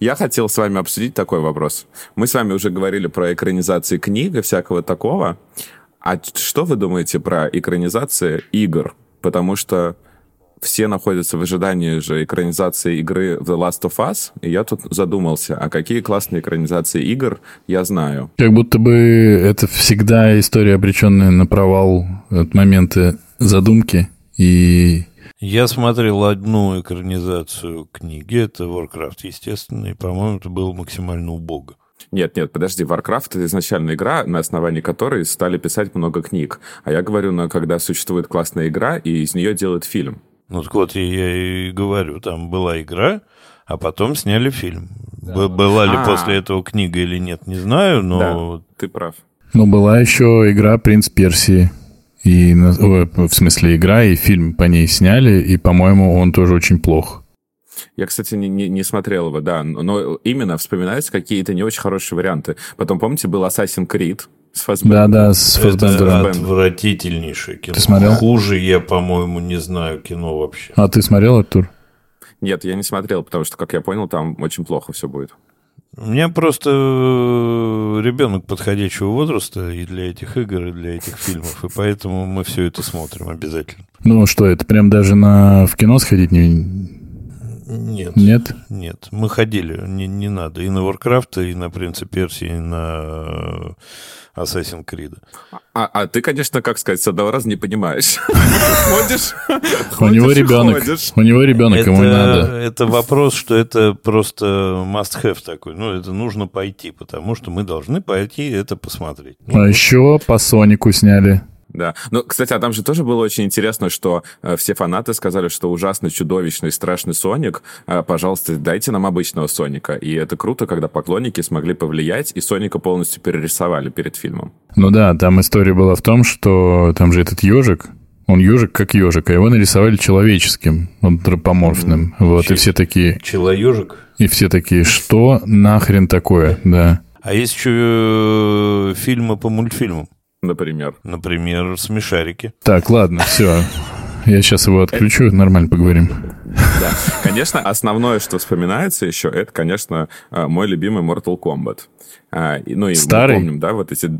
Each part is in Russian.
Я хотел с вами обсудить такой вопрос. Мы с вами уже говорили про экранизации книг и всякого такого. А что вы думаете про экранизации игр? Потому что все находятся в ожидании же экранизации игры The Last of Us, и я тут задумался, а какие классные экранизации игр я знаю. Как будто бы это всегда история, обреченная на провал от момента задумки и... Я смотрел одну экранизацию книги, это Warcraft, естественно, и, по-моему, это было максимально убого. Нет, нет, подожди, Warcraft — это изначально игра, на основании которой стали писать много книг. А я говорю, ну, когда существует классная игра, и из нее делают фильм. Ну, так вот я и говорю, там была игра, а потом сняли фильм. Да. Была ли а после этого книга или нет, не знаю, но... Да, ты прав. Ну, была еще игра «Принц Персии». И, в смысле, игра и фильм по ней сняли, и, по-моему, он тоже очень плох. Я, кстати, не, не, не смотрел его, да, но именно вспоминаются какие-то не очень хорошие варианты. Потом, помните, был Assassin's Creed, с Фасбендером. Да, да, с Фасбендером. Это отвратительнейшее кино. Ты смотрел? Хуже я, по-моему, не знаю кино вообще. А ты смотрел, Артур? Нет, я не смотрел, потому что, как я понял, там очень плохо все будет. У меня просто э, ребенок подходящего возраста и для этих игр, и для этих фильмов, и поэтому мы все это смотрим обязательно. Ну что, это прям даже на в кино сходить не... Нет. Нет? Нет. Мы ходили, не, не надо. И на Warcraft, и на Принца Персии, и на Assassin's Creed. А, а ты, конечно, как сказать, с одного раза не понимаешь. Ходишь, У него ребенок. У него ребенок, ему надо. Это вопрос, что это просто must-have такой. Ну, это нужно пойти, потому что мы должны пойти это посмотреть. А еще по Сонику сняли. Да. Ну, кстати, а там же тоже было очень интересно, что э, все фанаты сказали, что ужасно чудовищный, страшный Соник. Э, пожалуйста, дайте нам обычного Соника. И это круто, когда поклонники смогли повлиять, и Соника полностью перерисовали перед фильмом. Ну да, там история была в том, что там же этот ежик, он ежик как ежик, а его нарисовали человеческим, антропоморфным. Mm-hmm. Вот, Ч- и все такие... Человежик? И все такие, что нахрен такое, да. А есть еще э, фильмы по мультфильмам. Например? Например, смешарики. Так, ладно, все. Я сейчас его отключу, нормально поговорим. Да. Конечно, основное, что вспоминается еще, это, конечно, э, мой любимый Mortal Kombat. А, ну, и Старый? мы помним, да, вот эти...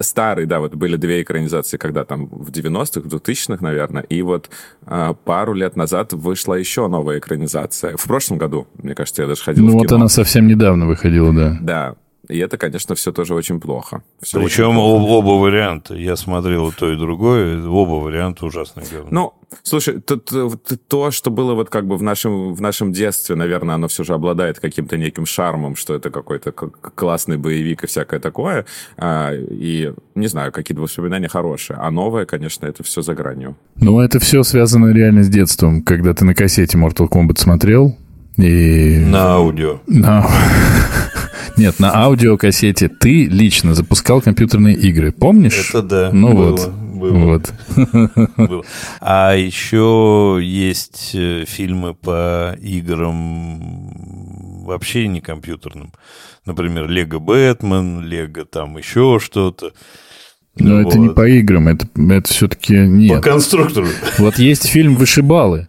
Старые, да, вот были две экранизации, когда там в 90-х, в 2000-х, наверное, и вот а, пару лет назад вышла еще новая экранизация. В прошлом году, мне кажется, я даже ходил Ну в вот кино. она совсем недавно выходила, да. Да, и это, конечно, все тоже очень плохо. Все Причем очень плохо. оба варианта. Я смотрел то и другое, оба варианта ужасно говно. Ну, слушай, то, то, то, что было вот как бы в нашем, в нашем детстве, наверное, оно все же обладает каким-то неким шармом, что это какой-то классный боевик и всякое такое. А, и, не знаю, какие-то воспоминания хорошие. А новое, конечно, это все за гранью. Ну, это все связано реально с детством. Когда ты на кассете Mortal Kombat смотрел, и... На аудио. На... Нет, на аудиокассете ты лично запускал компьютерные игры. Помнишь? Это да. Ну было, вот. Было. Вот. Было. А еще есть э, фильмы по играм вообще не компьютерным. Например, Лего Бэтмен, Лего там еще что-то. Но вот. это не по играм, это, это все-таки нет. По конструктору. Вот есть фильм «Вышибалы»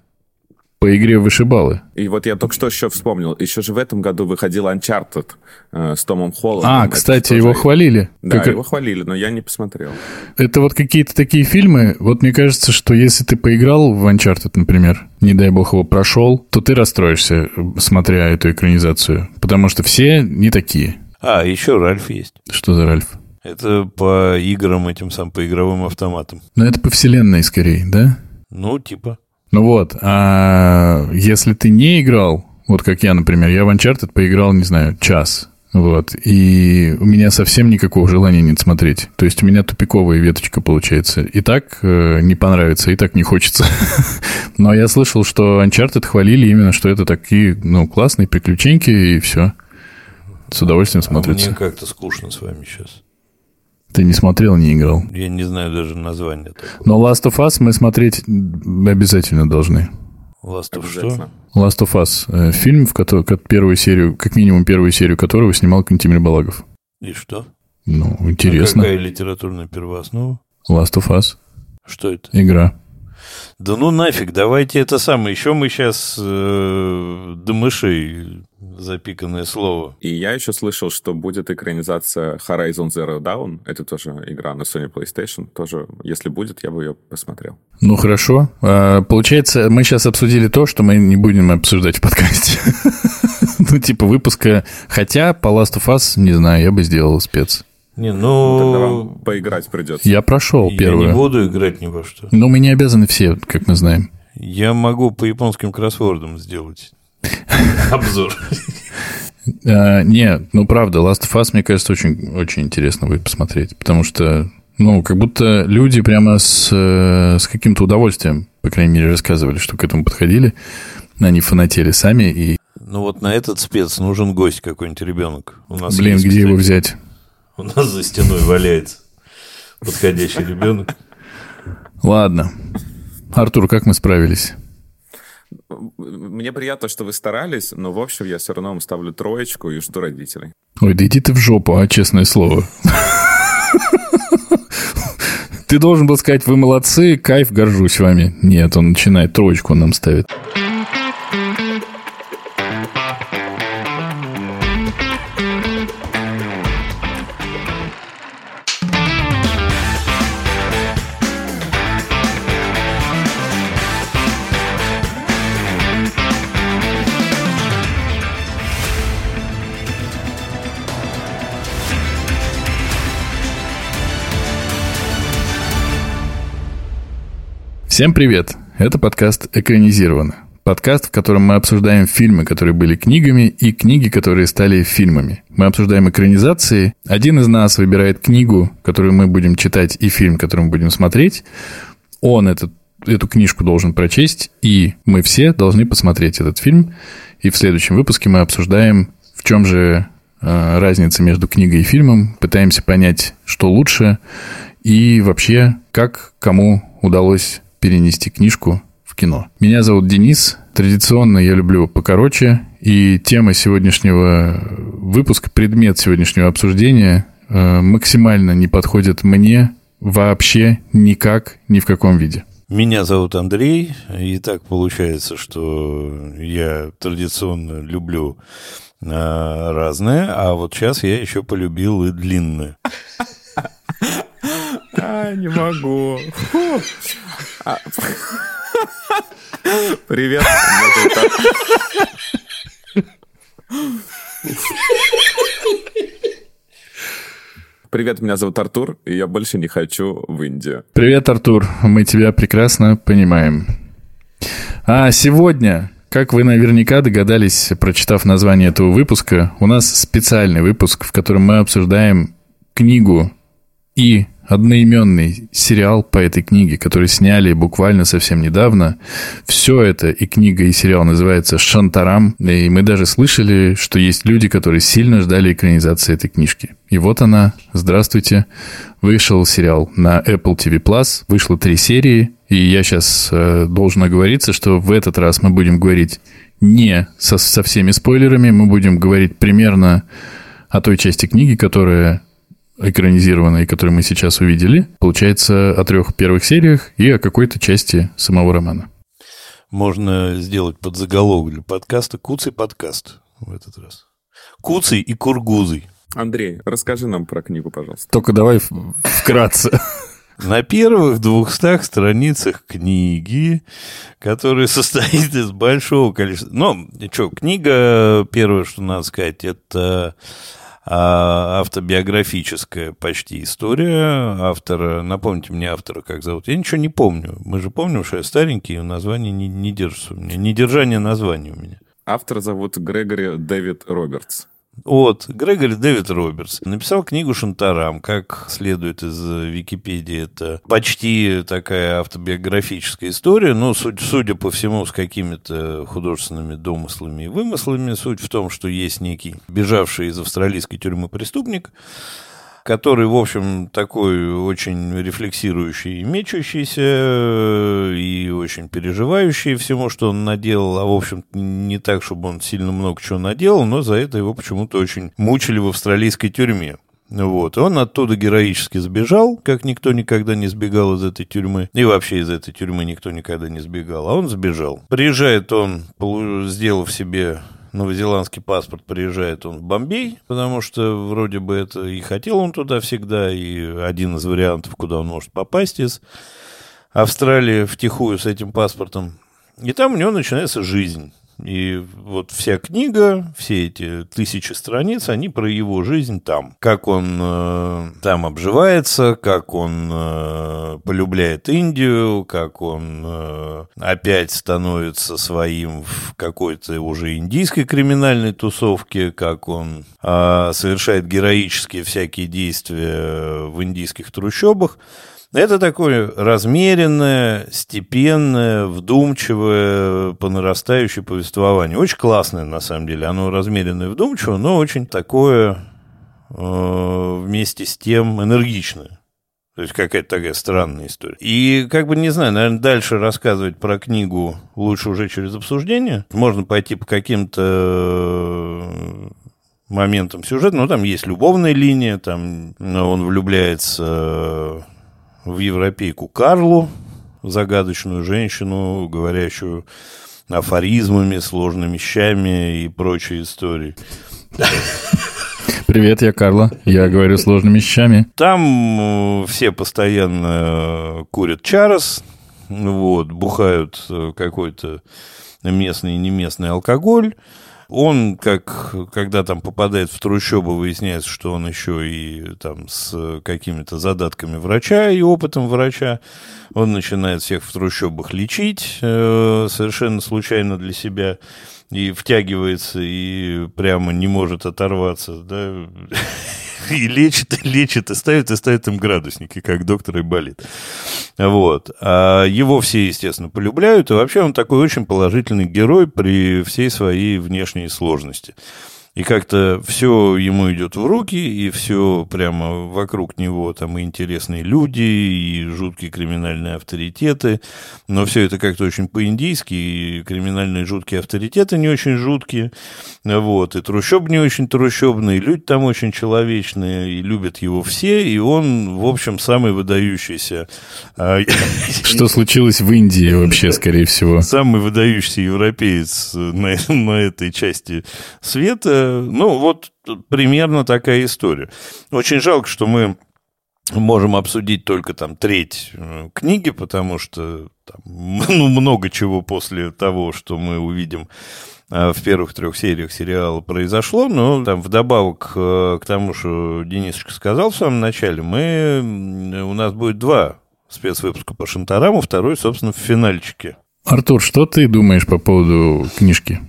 по игре вышибалы. И вот я только что еще вспомнил, еще же в этом году выходил Uncharted э, с Томом Холландом. А, кстати, его тоже... хвалили. Да, как... его хвалили, но я не посмотрел. Это вот какие-то такие фильмы, вот мне кажется, что если ты поиграл в Uncharted, например, не дай бог его прошел, то ты расстроишься, смотря эту экранизацию, потому что все не такие. А, еще Ральф есть. Что за Ральф? Это по играм этим самым, по игровым автоматам. Ну, это по вселенной скорее, да? Ну, типа. Ну вот, а если ты не играл, вот как я, например, я в Uncharted поиграл, не знаю, час, вот, и у меня совсем никакого желания нет смотреть. То есть у меня тупиковая веточка получается. И так э, не понравится, и так не хочется. Но я слышал, что Uncharted хвалили именно, что это такие, ну, классные приключеньки, и все. С удовольствием смотрится. А мне как-то скучно с вами сейчас. Ты не смотрел, не играл? Я не знаю даже название. Такого. Но Last of Us мы смотреть обязательно должны. Last of что? Last of Us. Э, фильм, в который, первую серию, как минимум первую серию которого снимал Кантимир Балагов. И что? Ну, интересно. А какая литературная первооснова? Last of Us. Что это? Игра. Да ну нафиг, давайте это самое. Еще мы сейчас э, до мышей запиканное слово. И я еще слышал, что будет экранизация Horizon Zero Dawn. Это тоже игра на Sony PlayStation. Тоже, если будет, я бы ее посмотрел. Ну, хорошо. А, получается, мы сейчас обсудили то, что мы не будем обсуждать в подкасте. Ну, типа выпуска. Хотя по Last of Us, не знаю, я бы сделал спец. Не, ну... Тогда вам поиграть придется. Я прошел Я первую. не буду играть ни во что. Но мы не обязаны все, как мы знаем. Я могу по японским кроссвордам сделать обзор. А, не, ну правда, Last of Us, мне кажется, очень, очень интересно будет посмотреть, потому что, ну, как будто люди прямо с, с каким-то удовольствием, по крайней мере, рассказывали, что к этому подходили, они фанатели сами, и, Ну вот на этот спец нужен гость какой-нибудь ребенок. У нас блин, есть, где его взять? У нас за стеной валяется подходящий ребенок. Ладно. Артур, как мы справились? Мне приятно, что вы старались, но, в общем, я все равно вам ставлю троечку и жду родителей. Ой, да иди ты в жопу, а, честное слово. Ты должен был сказать, вы молодцы, кайф, горжусь вами. Нет, он начинает троечку он нам ставит. Всем привет! Это подкаст «Экранизировано». Подкаст, в котором мы обсуждаем фильмы, которые были книгами, и книги, которые стали фильмами. Мы обсуждаем экранизации. Один из нас выбирает книгу, которую мы будем читать, и фильм, который мы будем смотреть. Он этот, эту книжку должен прочесть, и мы все должны посмотреть этот фильм. И в следующем выпуске мы обсуждаем, в чем же э, разница между книгой и фильмом, пытаемся понять, что лучше, и вообще, как кому удалось перенести книжку в кино. Меня зовут Денис. Традиционно я люблю покороче. И тема сегодняшнего выпуска, предмет сегодняшнего обсуждения э, максимально не подходит мне вообще никак, ни в каком виде. Меня зовут Андрей, и так получается, что я традиционно люблю а, разное, а вот сейчас я еще полюбил и длинное. А, не могу. А, Привет. Привет, меня зовут Артур, и я больше не хочу в Индию. Привет, Артур. Мы тебя прекрасно понимаем. А сегодня, как вы наверняка догадались, прочитав название этого выпуска, у нас специальный выпуск, в котором мы обсуждаем книгу и одноименный сериал по этой книге, который сняли буквально совсем недавно. Все это и книга, и сериал называется «Шантарам». И мы даже слышали, что есть люди, которые сильно ждали экранизации этой книжки. И вот она, здравствуйте, вышел сериал на Apple TV+, вышло три серии, и я сейчас э, должен оговориться, что в этот раз мы будем говорить не со, со всеми спойлерами, мы будем говорить примерно о той части книги, которая экранизированной, которую мы сейчас увидели. Получается, о трех первых сериях и о какой-то части самого романа. Можно сделать подзаголовок для подкаста «Куцый подкаст» в этот раз. Куцый и Кургузый. Андрей, расскажи нам про книгу, пожалуйста. Только давай вкратце. На первых двухстах страницах книги, которая состоит из большого количества... Ну, что, книга, первое, что надо сказать, это а, автобиографическая почти история автора. Напомните мне автора, как зовут. Я ничего не помню. Мы же помним, что я старенький, и название не, не держится у меня. Недержание названия у меня. Автор зовут Грегори Дэвид Робертс. Вот, Грегори Дэвид Робертс написал книгу «Шантарам». Как следует из Википедии, это почти такая автобиографическая история, но, судя, судя по всему, с какими-то художественными домыслами и вымыслами. Суть в том, что есть некий бежавший из австралийской тюрьмы преступник, который, в общем, такой очень рефлексирующий и мечущийся, э, и очень переживающий всему, что он наделал, а, в общем, не так, чтобы он сильно много чего наделал, но за это его почему-то очень мучили в австралийской тюрьме. Вот. Он оттуда героически сбежал, как никто никогда не сбегал из этой тюрьмы. И вообще из этой тюрьмы никто никогда не сбегал. А он сбежал. Приезжает он, сделав себе новозеландский паспорт, приезжает он в Бомбей, потому что вроде бы это и хотел он туда всегда, и один из вариантов, куда он может попасть из Австралии втихую с этим паспортом. И там у него начинается жизнь. И вот вся книга, все эти тысячи страниц, они про его жизнь там. Как он э, там обживается, как он э, полюбляет Индию, как он э, опять становится своим в какой-то уже индийской криминальной тусовке, как он э, совершает героические всякие действия в индийских трущобах. Это такое размеренное, степенное, вдумчивое, по нарастающей повествование. Очень классное, на самом деле. Оно размеренное и вдумчивое, но очень такое э, вместе с тем энергичное. То есть какая-то такая странная история. И как бы, не знаю, наверное, дальше рассказывать про книгу лучше уже через обсуждение. Можно пойти по каким-то э, моментам сюжета. Ну, там есть любовная линия, там ну, он влюбляется в европейку Карлу, загадочную женщину, говорящую афоризмами, сложными вещами и прочей истории. Привет, я Карла. Я говорю сложными вещами. Там э, все постоянно курят чарос, вот, бухают э, какой-то местный и неместный алкоголь. Он, как, когда там попадает в трущобы, выясняется, что он еще и там с какими-то задатками врача и опытом врача. Он начинает всех в трущобах лечить э, совершенно случайно для себя и втягивается, и прямо не может оторваться, да, и лечит, и лечит, и ставит, и ставит им градусники, как доктор и болит. Вот. А его все, естественно, полюбляют, и вообще он такой очень положительный герой при всей своей внешней сложности. И как-то все ему идет в руки, и все прямо вокруг него там и интересные люди, и жуткие криминальные авторитеты. Но все это как-то очень по-индийски, и криминальные жуткие авторитеты не очень жуткие. Вот, и трущоб не очень трущобные, и люди там очень человечные, и любят его все, и он, в общем, самый выдающийся. А, Что случилось в Индии вообще, скорее всего? Самый выдающийся европеец на, на этой части света ну, вот примерно такая история. Очень жалко, что мы можем обсудить только там треть э, книги, потому что там, ну, много чего после того, что мы увидим э, в первых трех сериях сериала произошло, но там вдобавок э, к тому, что Денисочка сказал в самом начале, мы, у нас будет два спецвыпуска по Шантараму, второй, собственно, в финальчике. Артур, что ты думаешь по поводу книжки?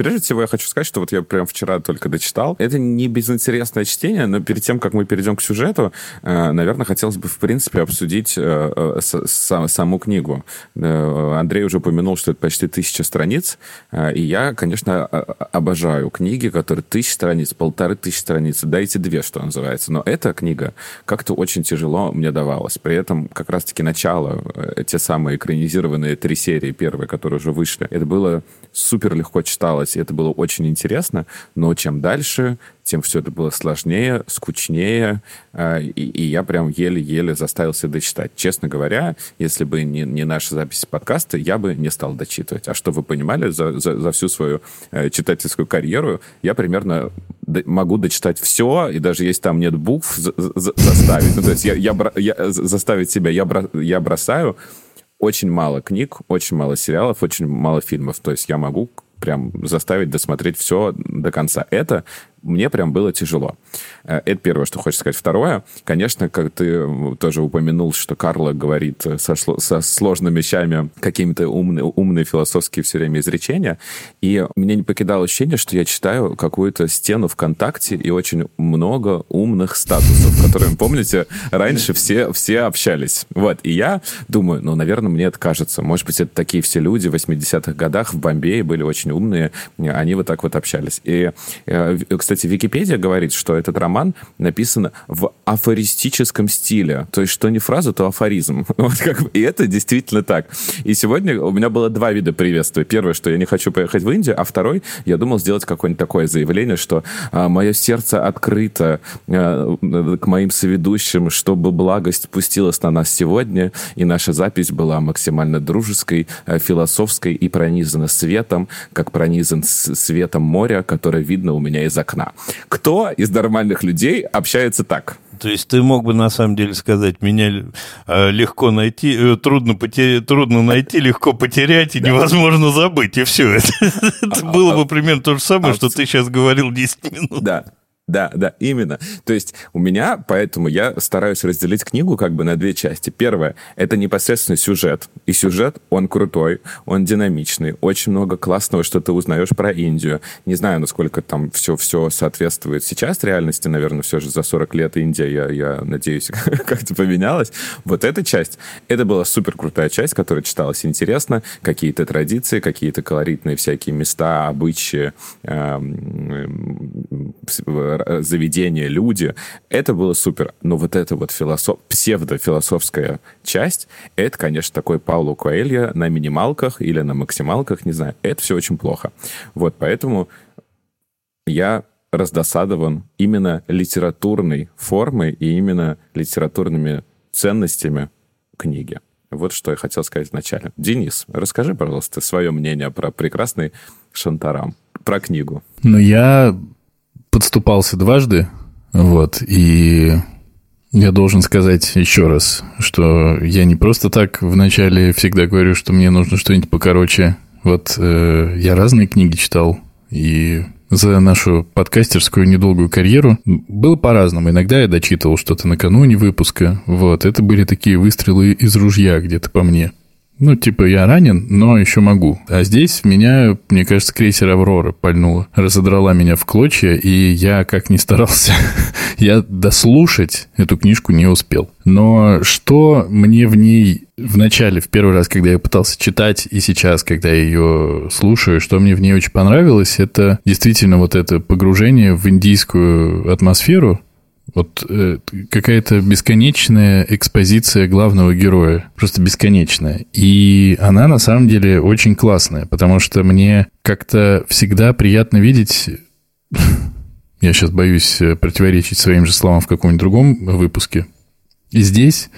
Прежде всего, я хочу сказать, что вот я прям вчера только дочитал. Это не безинтересное чтение, но перед тем, как мы перейдем к сюжету, э, наверное, хотелось бы, в принципе, обсудить э, э, саму книгу. Андрей уже упомянул, что это почти тысяча страниц, и я, конечно, обожаю книги, которые тысяча страниц, полторы тысячи страниц, дайте две, что называется. Но эта книга как-то очень тяжело мне давалась. При этом как раз-таки начало, те самые экранизированные три серии, первые, которые уже вышли, это было супер легко читалось читать, и это было очень интересно, но чем дальше, тем все это было сложнее, скучнее, э, и, и я прям еле-еле заставил себя дочитать. Честно говоря, если бы не, не наша запись подкаста, я бы не стал дочитывать. А что вы понимали, за, за, за всю свою э, читательскую карьеру я примерно могу дочитать все, и даже если там нет букв, за, за, заставить. Ну, то есть я, я, я, заставить себя я, бро, я бросаю очень мало книг, очень мало сериалов, очень мало фильмов. То есть я могу прям заставить досмотреть все до конца. Это мне прям было тяжело. Э, это первое, что хочется сказать. Второе, конечно, как ты тоже упомянул, что Карла говорит со, со сложными вещами какими-то умные, умные философские все время изречения, и меня не покидало ощущение, что я читаю какую-то стену ВКонтакте и очень много умных статусов, которыми, помните, раньше все, все общались. Вот, и я думаю, ну, наверное, мне это кажется. Может быть, это такие все люди в 80-х годах в Бомбее были очень умные, они вот так вот общались. И, э, кстати, кстати, Википедия говорит, что этот роман написан в афористическом стиле. То есть, что не фраза, то афоризм. Вот как и это действительно так. И сегодня у меня было два вида приветствия. Первое, что я не хочу поехать в Индию, а второй, я думал сделать какое-нибудь такое заявление, что а, мое сердце открыто а, к моим соведущим, чтобы благость спустилась на нас сегодня, и наша запись была максимально дружеской, а, философской и пронизана светом, как пронизан светом моря, которое видно у меня из окна. Кто из нормальных людей общается так? То есть ты мог бы на самом деле сказать, меня э, легко найти, э, трудно, потерять, трудно найти, легко потерять и невозможно забыть, и все. Это, это а, было а, бы примерно то же самое, что ты сейчас говорил 10 минут. Да, да, да, именно. То есть у меня, поэтому я стараюсь разделить книгу как бы на две части. Первое — это непосредственно сюжет. И сюжет, он крутой, он динамичный, очень много классного, что ты узнаешь про Индию. Не знаю, насколько там все, все соответствует сейчас реальности, наверное, все же за 40 лет Индия, я, я надеюсь, как-то поменялась. Вот эта часть, это была супер крутая часть, которая читалась интересно, какие-то традиции, какие-то колоритные всякие места, обычаи, эм, Э, заведения, люди. Это было супер. Но вот эта вот философ... псевдофилософская часть, это, конечно, такой Пауло Коэльо на минималках или на максималках, не знаю. Это все очень плохо. Вот, поэтому я раздосадован именно литературной формой и именно литературными ценностями книги. Вот что я хотел сказать вначале. Денис, расскажи, пожалуйста, свое мнение про прекрасный Шантарам, про книгу. Ну, я подступался дважды, вот, и я должен сказать еще раз, что я не просто так вначале всегда говорю, что мне нужно что-нибудь покороче. Вот э, я разные книги читал, и за нашу подкастерскую недолгую карьеру было по-разному. Иногда я дочитывал что-то накануне выпуска. Вот, это были такие выстрелы из ружья где-то по мне. Ну, типа, я ранен, но еще могу. А здесь меня, мне кажется, крейсер «Аврора» пальнула. Разодрала меня в клочья, и я, как ни старался, я дослушать эту книжку не успел. Но что мне в ней в начале, в первый раз, когда я пытался читать, и сейчас, когда я ее слушаю, что мне в ней очень понравилось, это действительно вот это погружение в индийскую атмосферу, вот э, какая-то бесконечная экспозиция главного героя. Просто бесконечная. И она на самом деле очень классная, потому что мне как-то всегда приятно видеть... Я сейчас боюсь э, противоречить своим же словам в каком-нибудь другом выпуске. И здесь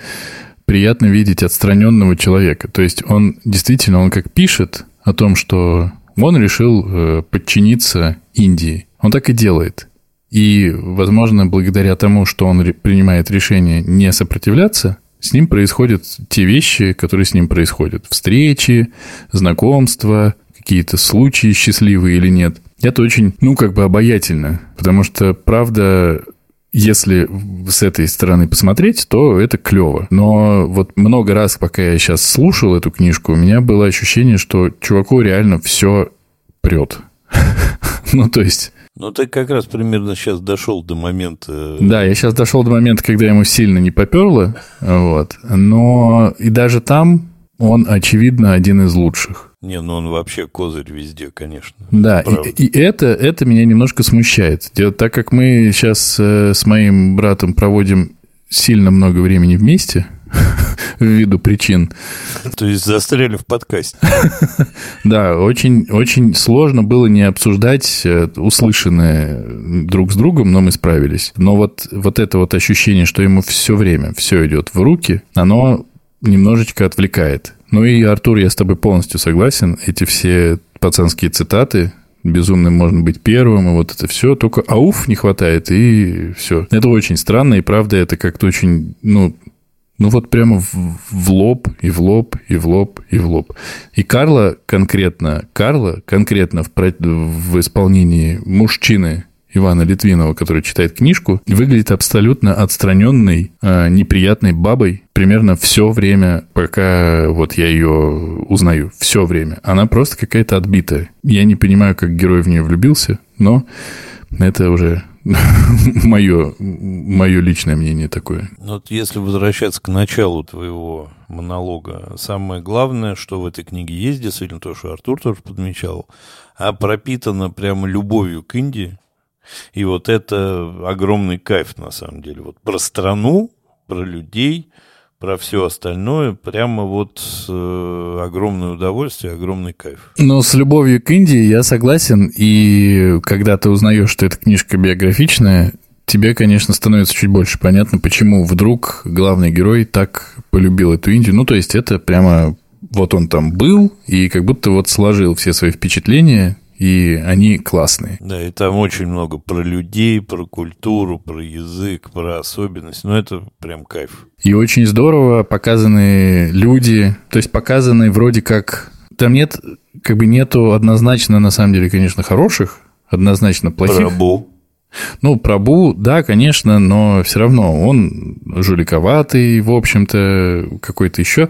приятно видеть отстраненного человека. То есть он действительно, он как пишет о том, что он решил э, подчиниться Индии. Он так и делает. И, возможно, благодаря тому, что он принимает решение не сопротивляться, с ним происходят те вещи, которые с ним происходят. Встречи, знакомства, какие-то случаи счастливые или нет. Это очень, ну, как бы обаятельно. Потому что, правда, если с этой стороны посмотреть, то это клево. Но вот много раз, пока я сейчас слушал эту книжку, у меня было ощущение, что чуваку реально все прет. Ну, то есть ну, ты как раз примерно сейчас дошел до момента... Да, я сейчас дошел до момента, когда ему сильно не поперло, вот. Но и даже там он, очевидно, один из лучших. Не, ну он вообще козырь везде, конечно. Да, и, и это, это меня немножко смущает. Так как мы сейчас э, с моим братом проводим сильно много времени вместе, ввиду причин. То есть застряли в подкасте. Да, очень, очень сложно было не обсуждать э, услышанное друг с другом, но мы справились. Но вот, вот это вот ощущение, что ему все время все идет в руки, оно немножечко отвлекает. Ну и, Артур, я с тобой полностью согласен. Эти все пацанские цитаты, безумным можно быть первым, и вот это все. Только ауф не хватает, и все. Это очень странно, и правда, это как-то очень, ну, ну вот прямо в, в лоб, и в лоб, и в лоб, и в лоб. И Карла конкретно, Карла конкретно в, в исполнении мужчины Ивана Литвинова, который читает книжку, выглядит абсолютно отстраненной, а, неприятной бабой примерно все время, пока вот я ее узнаю. Все время. Она просто какая-то отбитая. Я не понимаю, как герой в нее влюбился, но это уже мое, мое личное мнение такое. Ну, вот если возвращаться к началу твоего монолога, самое главное, что в этой книге есть, действительно то, что Артур тоже подмечал, а пропитано прямо любовью к Индии. И вот это огромный кайф, на самом деле. Вот про страну, про людей, про все остальное, прямо вот э, огромное удовольствие, огромный кайф. Но с любовью к Индии я согласен, и когда ты узнаешь, что эта книжка биографичная, тебе, конечно, становится чуть больше понятно, почему вдруг главный герой так полюбил эту Индию. Ну, то есть это прямо вот он там был и как будто вот сложил все свои впечатления, и они классные. Да, и там очень много про людей, про культуру, про язык, про особенность. Ну, это прям кайф. И очень здорово показаны люди, то есть показаны вроде как... Там нет, как бы нету однозначно, на самом деле, конечно, хороших, однозначно плохих. Прабу. Ну, Прабу, да, конечно, но все равно он жуликоватый, в общем-то, какой-то еще.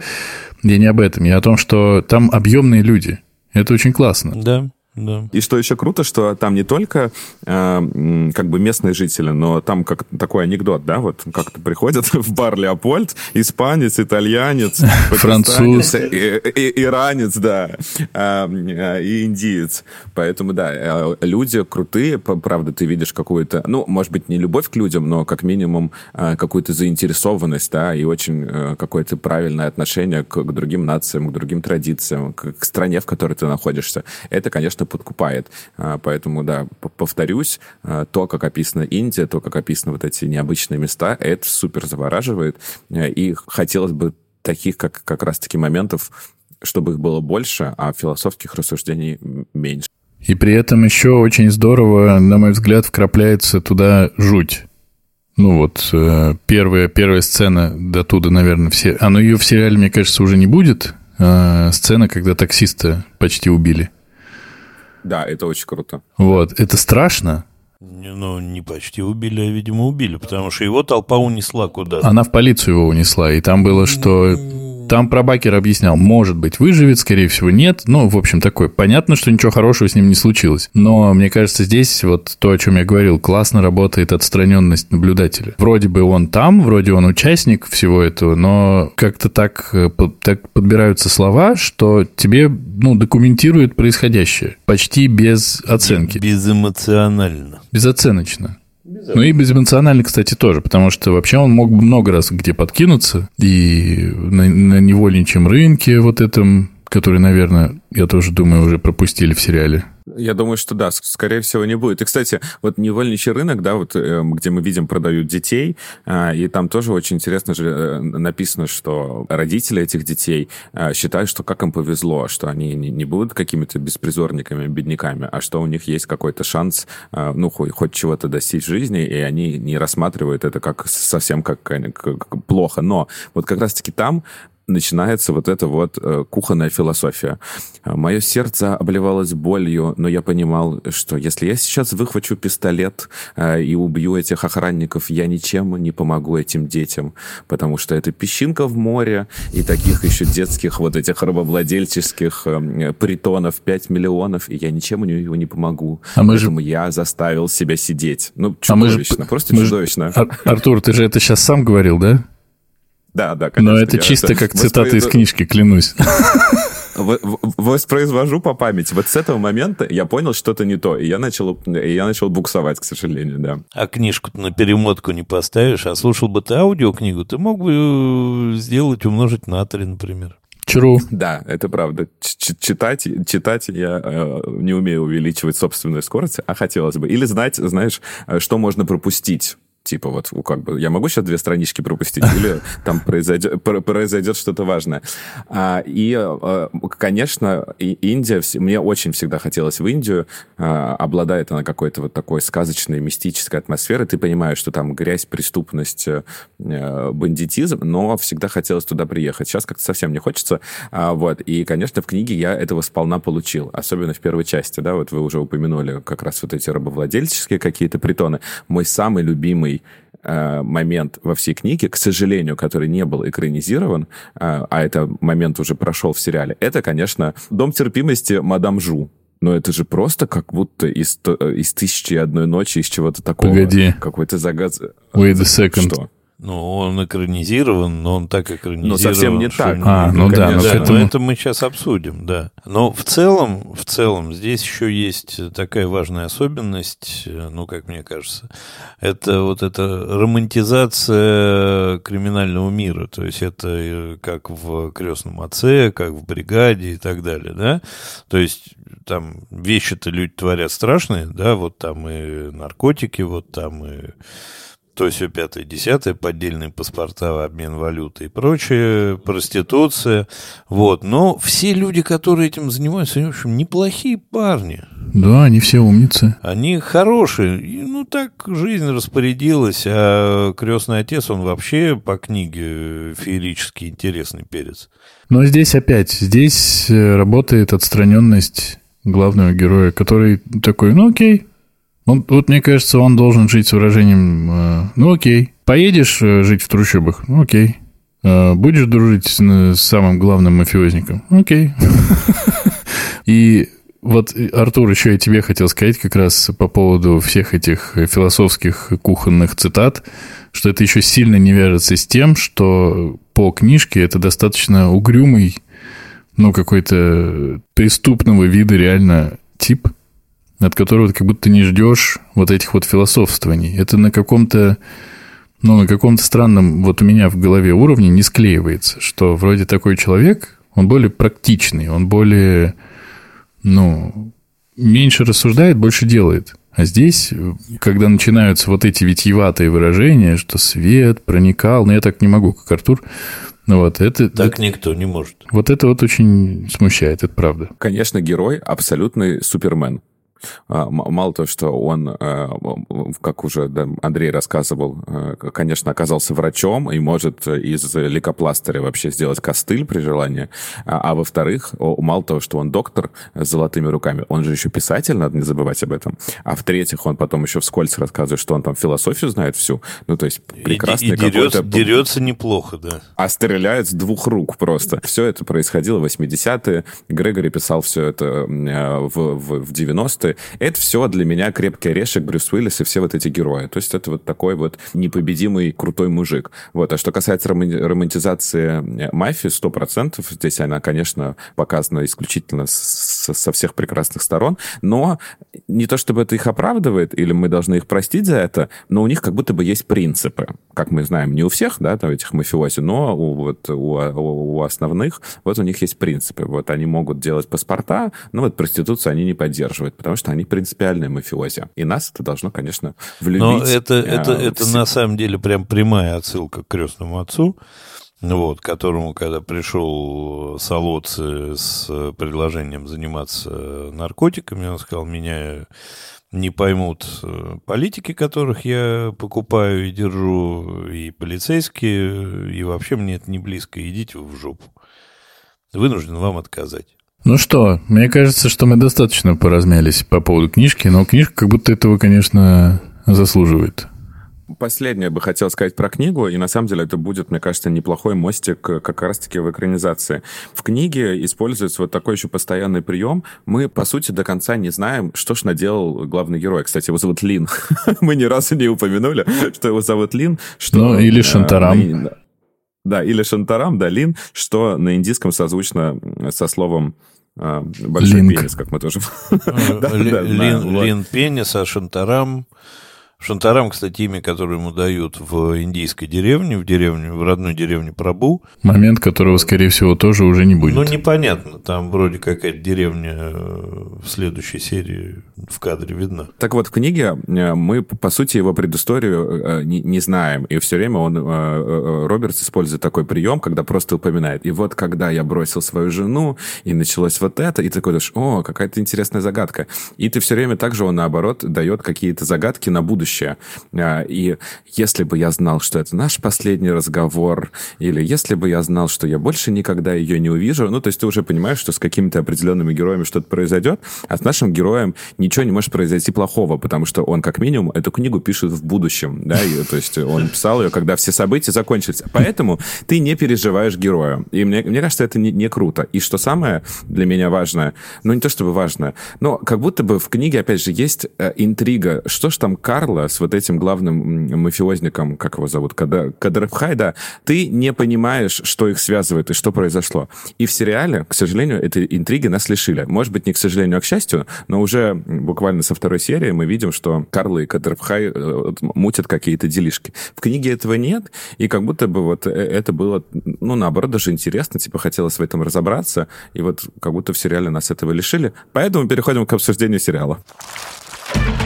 Я не об этом, я о том, что там объемные люди. Это очень классно. Да. Да. И что еще круто, что там не только э, как бы местные жители, но там как такой анекдот, да, вот как-то приходят в бар Леопольд, испанец, итальянец, француз, и, и, иранец, да, э, и индиец. Поэтому, да, э, люди крутые, правда, ты видишь какую-то, ну, может быть, не любовь к людям, но как минимум э, какую-то заинтересованность, да, и очень э, какое-то правильное отношение к, к другим нациям, к другим традициям, к, к стране, в которой ты находишься. Это, конечно, подкупает. А, поэтому, да, повторюсь, а, то, как описана Индия, то, как описаны вот эти необычные места, это супер завораживает. А, и хотелось бы таких как, как раз-таки моментов, чтобы их было больше, а философских рассуждений меньше. И при этом еще очень здорово, на мой взгляд, вкрапляется туда жуть. Ну вот, э, первая, первая сцена до туда, наверное, все... А, ну ее в сериале, мне кажется, уже не будет. Сцена, когда таксиста почти убили. Да, это очень круто. Вот, это страшно. Ну, не почти убили, а, видимо, убили, потому что его толпа унесла куда-то. Она в полицию его унесла, и там было, что там пробакер объяснял, может быть, выживет, скорее всего, нет. Ну, в общем, такой. Понятно, что ничего хорошего с ним не случилось. Но мне кажется, здесь вот то, о чем я говорил, классно работает отстраненность наблюдателя. Вроде бы он там, вроде он участник всего этого, но как-то так, э, так подбираются слова, что тебе, ну, документирует происходящее. Почти без оценки. Безэмоционально. Безоценочно. Ну и безэмоционально, кстати, тоже, потому что вообще он мог бы много раз где подкинуться, и на, на невольничьем рынке вот этом, который, наверное, я тоже думаю, уже пропустили в сериале. Я думаю, что да, скорее всего, не будет. И, кстати, вот невольничий рынок, да, вот эм, где мы видим, продают детей, а, и там тоже очень интересно же э, написано, что родители этих детей а, считают, что как им повезло, что они не будут какими-то беспризорниками, бедняками, а что у них есть какой-то шанс, а, ну, хоть, чего-то достичь в жизни, и они не рассматривают это как совсем как, как плохо. Но вот как раз-таки там начинается вот эта вот э, кухонная философия. Мое сердце обливалось болью, но я понимал, что если я сейчас выхвачу пистолет э, и убью этих охранников, я ничем не помогу этим детям, потому что это песчинка в море, и таких еще детских вот этих рабовладельческих э, притонов 5 миллионов, и я ничем у него не помогу. А мы Поэтому же... я заставил себя сидеть. Ну, чудовищно, а мы же... просто мы чудовищно. Же... Артур, ты же это сейчас сам говорил, да? Да, да, конечно. Но это чисто как цитата из книжки, клянусь. Воспроизвожу по памяти. Вот с этого момента я понял, что это не то. И я начал, я начал буксовать, к сожалению, да. А книжку на перемотку не поставишь, а слушал бы ты аудиокнигу, ты мог бы сделать, умножить на 3, например. True. Да, это правда. Ч читать, читать я э, не умею увеличивать собственную скорость, а хотелось бы. Или знать, знаешь, э, что можно пропустить типа вот как бы я могу сейчас две странички пропустить или там произойдет, произойдет что-то важное. А, и, а, конечно, Индия, мне очень всегда хотелось в Индию, а, обладает она какой-то вот такой сказочной, мистической атмосферой. Ты понимаешь, что там грязь, преступность, э, бандитизм, но всегда хотелось туда приехать. Сейчас как-то совсем не хочется. Вот. И, конечно, в книге я этого сполна получил, особенно в первой части, да, вот вы уже упомянули как раз вот эти рабовладельческие какие-то притоны. Мой самый любимый главный э, момент во всей книге, к сожалению, который не был экранизирован, э, а это момент уже прошел в сериале, это, конечно, «Дом терпимости мадам Жу». Но это же просто как будто из, из «Тысячи и одной ночи», из чего-то такого. Погоди. Какой-то загад... Wait a second. Что? Ну, он экранизирован, но он так экранизирован. Ну, совсем не так. А, ну да, но да, этому- но это мы сейчас обсудим, да. Но в целом, в целом, здесь еще есть такая важная особенность, э, ну, как мне кажется, это вот эта романтизация криминального мира. То есть это э, как в «Крестном отце», как в «Бригаде» и так далее, да. То есть там вещи-то люди творят страшные, да, вот там и наркотики, вот там и то все пятое, десятое, поддельные паспорта, обмен валюты и прочее, проституция. Вот. Но все люди, которые этим занимаются, они, в общем, неплохие парни. Да, они все умницы. Они хорошие. И, ну, так жизнь распорядилась. А крестный отец, он вообще по книге феерически интересный перец. Но здесь опять, здесь э, работает отстраненность главного героя, который такой, ну окей. Он, вот мне кажется, он должен жить с выражением, э, ну окей. Поедешь э, жить в трущобах, ну окей. Э, будешь дружить с, самым главным мафиозником, окей. И вот, Артур, еще я тебе хотел сказать как раз по поводу всех этих философских кухонных цитат, что это еще сильно не вяжется с тем, что по книжке это достаточно угрюмый, ну, какой-то преступного вида реально тип, от которого ты как будто не ждешь вот этих вот философствований. Это на каком-то, ну, на каком-то странном вот у меня в голове уровне не склеивается, что вроде такой человек, он более практичный, он более, ну, меньше рассуждает, больше делает. А здесь, когда начинаются вот эти витиеватые выражения, что свет проникал, но я так не могу, как Артур, ну вот это... Так это- никто не может. вот это вот очень смущает, это правда. Конечно, герой абсолютный супермен. А, Мало того, что он, э, как уже Андрей рассказывал, э, конечно, оказался врачом и может из лейкопластыря вообще сделать костыль при желании. А а во-вторых, мало того, что он доктор с золотыми руками, он же еще писатель, надо не забывать об этом. А в-третьих, он потом еще вскользь рассказывает, что он там философию знает всю. Ну, то есть И, прекрасный и дерется, какой-то... дерется неплохо, да. А стреляют с двух рук просто. Все это происходило в 80-е. Грегори писал все это э, в, в, в 90-е. Это все для меня крепкий орешек, Брюс Уиллис и все вот эти герои. То есть это вот такой вот непобедимый крутой мужик. Вот. А что касается роман- романтизации э, мафии, 100%, здесь она, конечно, показана исключительно с- со всех прекрасных сторон, но не то чтобы это их оправдывает, или мы должны их простить за это, но у них как будто бы есть принципы. Как мы знаем, не у всех, да, там, этих мафиози, но у, вот, у- у основных вот у них есть принципы. Вот они могут делать паспорта, но вот проституцию они не поддерживают, потому что они принципиальные мафиози. И нас это должно, конечно, влюбить. Но это, э, это, это на самом деле прям прямая отсылка к крестному отцу, вот, которому, когда пришел Солоци с предложением заниматься наркотиками, он сказал, меня не поймут э, политики, которых я покупаю и держу, и полицейские, и вообще мне это не близко, идите в жопу. Вынужден вам отказать. Ну что, мне кажется, что мы достаточно поразмялись по поводу книжки, но книжка как будто этого, конечно, заслуживает. Последнее бы хотел сказать про книгу, и на самом деле это будет, мне кажется, неплохой мостик э, как раз-таки в экранизации. В книге используется вот такой еще постоянный прием. Мы, по сути, до конца не знаем, что ж наделал главный герой. Кстати, его зовут Лин. Мы ни разу не упомянули, что его зовут Лин. Что, Ну, или Шантарам. Да, или Шантарам, да, Лин, что на индийском созвучно со словом большой Линк. пенис, как мы тоже... Э, Лин, Пенис, а Шантарам... Кстати, имя, которое ему дают в индийской деревне, в деревне, в родной деревне Прабу. Момент, которого, скорее всего, тоже уже не будет. Ну, непонятно, там вроде какая-то деревня э, в следующей серии в кадре видна. Так вот, в книге э, мы, по сути, его предысторию э, не, не знаем. И все время он, Робертс использует такой прием, когда просто упоминает. И вот когда я бросил свою жену, и началось вот это, и ты такой о, какая-то интересная загадка. И ты все время также он, наоборот, дает какие-то загадки на будущее. Э, И если бы я знал, что это наш последний разговор, или если бы я знал, что я больше никогда ее не увижу, ну, то есть ты уже понимаешь, что с какими-то определенными героями что-то произойдет, а с нашим героем ничего не может произойти плохого, потому что он, как минимум, эту книгу пишет в будущем, да, и, то есть он писал ее, когда все события закончились. Поэтому ты не переживаешь героя. И мне, мне кажется, это не, не круто. И что самое для меня важное, ну, не то чтобы важное, но как будто бы в книге, опять же, есть э, интрига, что ж там Карла сериала с вот этим главным мафиозником, как его зовут, Кадрабхай, да, ты не понимаешь, что их связывает и что произошло. И в сериале, к сожалению, этой интриги нас лишили. Может быть, не к сожалению, а к счастью, но уже буквально со второй серии мы видим, что Карл и Кадрабхай э, мутят какие-то делишки. В книге этого нет, и как будто бы вот э, это было, ну, наоборот, даже интересно, типа, хотелось в этом разобраться, и вот как будто в сериале нас этого лишили. Поэтому переходим к обсуждению сериала. It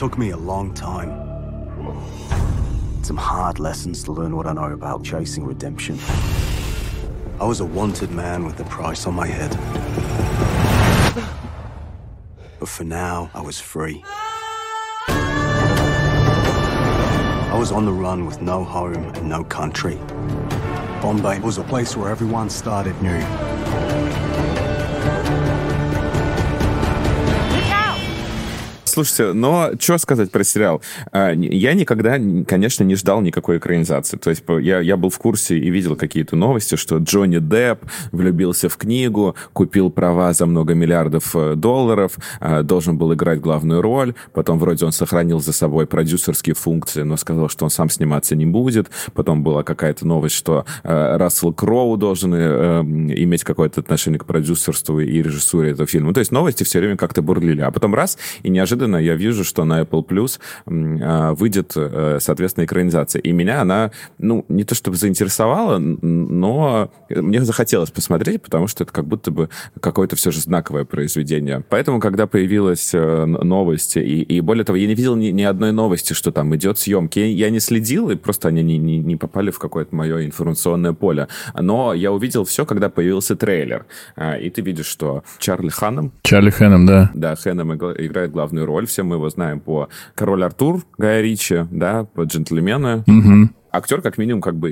took me a long time. Some hard lessons to learn what I know about chasing redemption. I was a wanted man with a price on my head. But for now, I was free. I was on the run with no home and no country. Bombay was a place where everyone started new. Слушайте, но что сказать про сериал? А, я никогда, конечно, не ждал никакой экранизации. То есть я, я был в курсе и видел какие-то новости, что Джонни Депп влюбился в книгу, купил права за много миллиардов э, долларов, а, должен был играть главную роль, потом вроде он сохранил за собой продюсерские функции, но сказал, что он сам сниматься не будет. Потом была какая-то новость, что э, Рассел Кроу должен э, иметь какое-то отношение к продюсерству и режиссуре этого фильма. То есть новости все время как-то бурлили. А потом раз, и неожиданно неожиданно я вижу, что на Apple Plus а, выйдет, э, соответственно, экранизация. И меня она, ну, не то чтобы заинтересовала, но мне захотелось посмотреть, потому что это как будто бы какое-то все же знаковое произведение. Поэтому, когда появилась э, новость, и, и более того, я не видел ни, ни одной новости, что там идет съемки. Я не следил, и просто они не, не, не попали в какое-то мое информационное поле. Но я увидел все, когда появился трейлер. А, и ты видишь, что Чарли Ханом... Чарли Ханом, да. Да, Ханом играет главную роль. Все мы его знаем по «Король Артур» Гая Ричи, да, по «Джентльмены». Угу актер, как минимум, как бы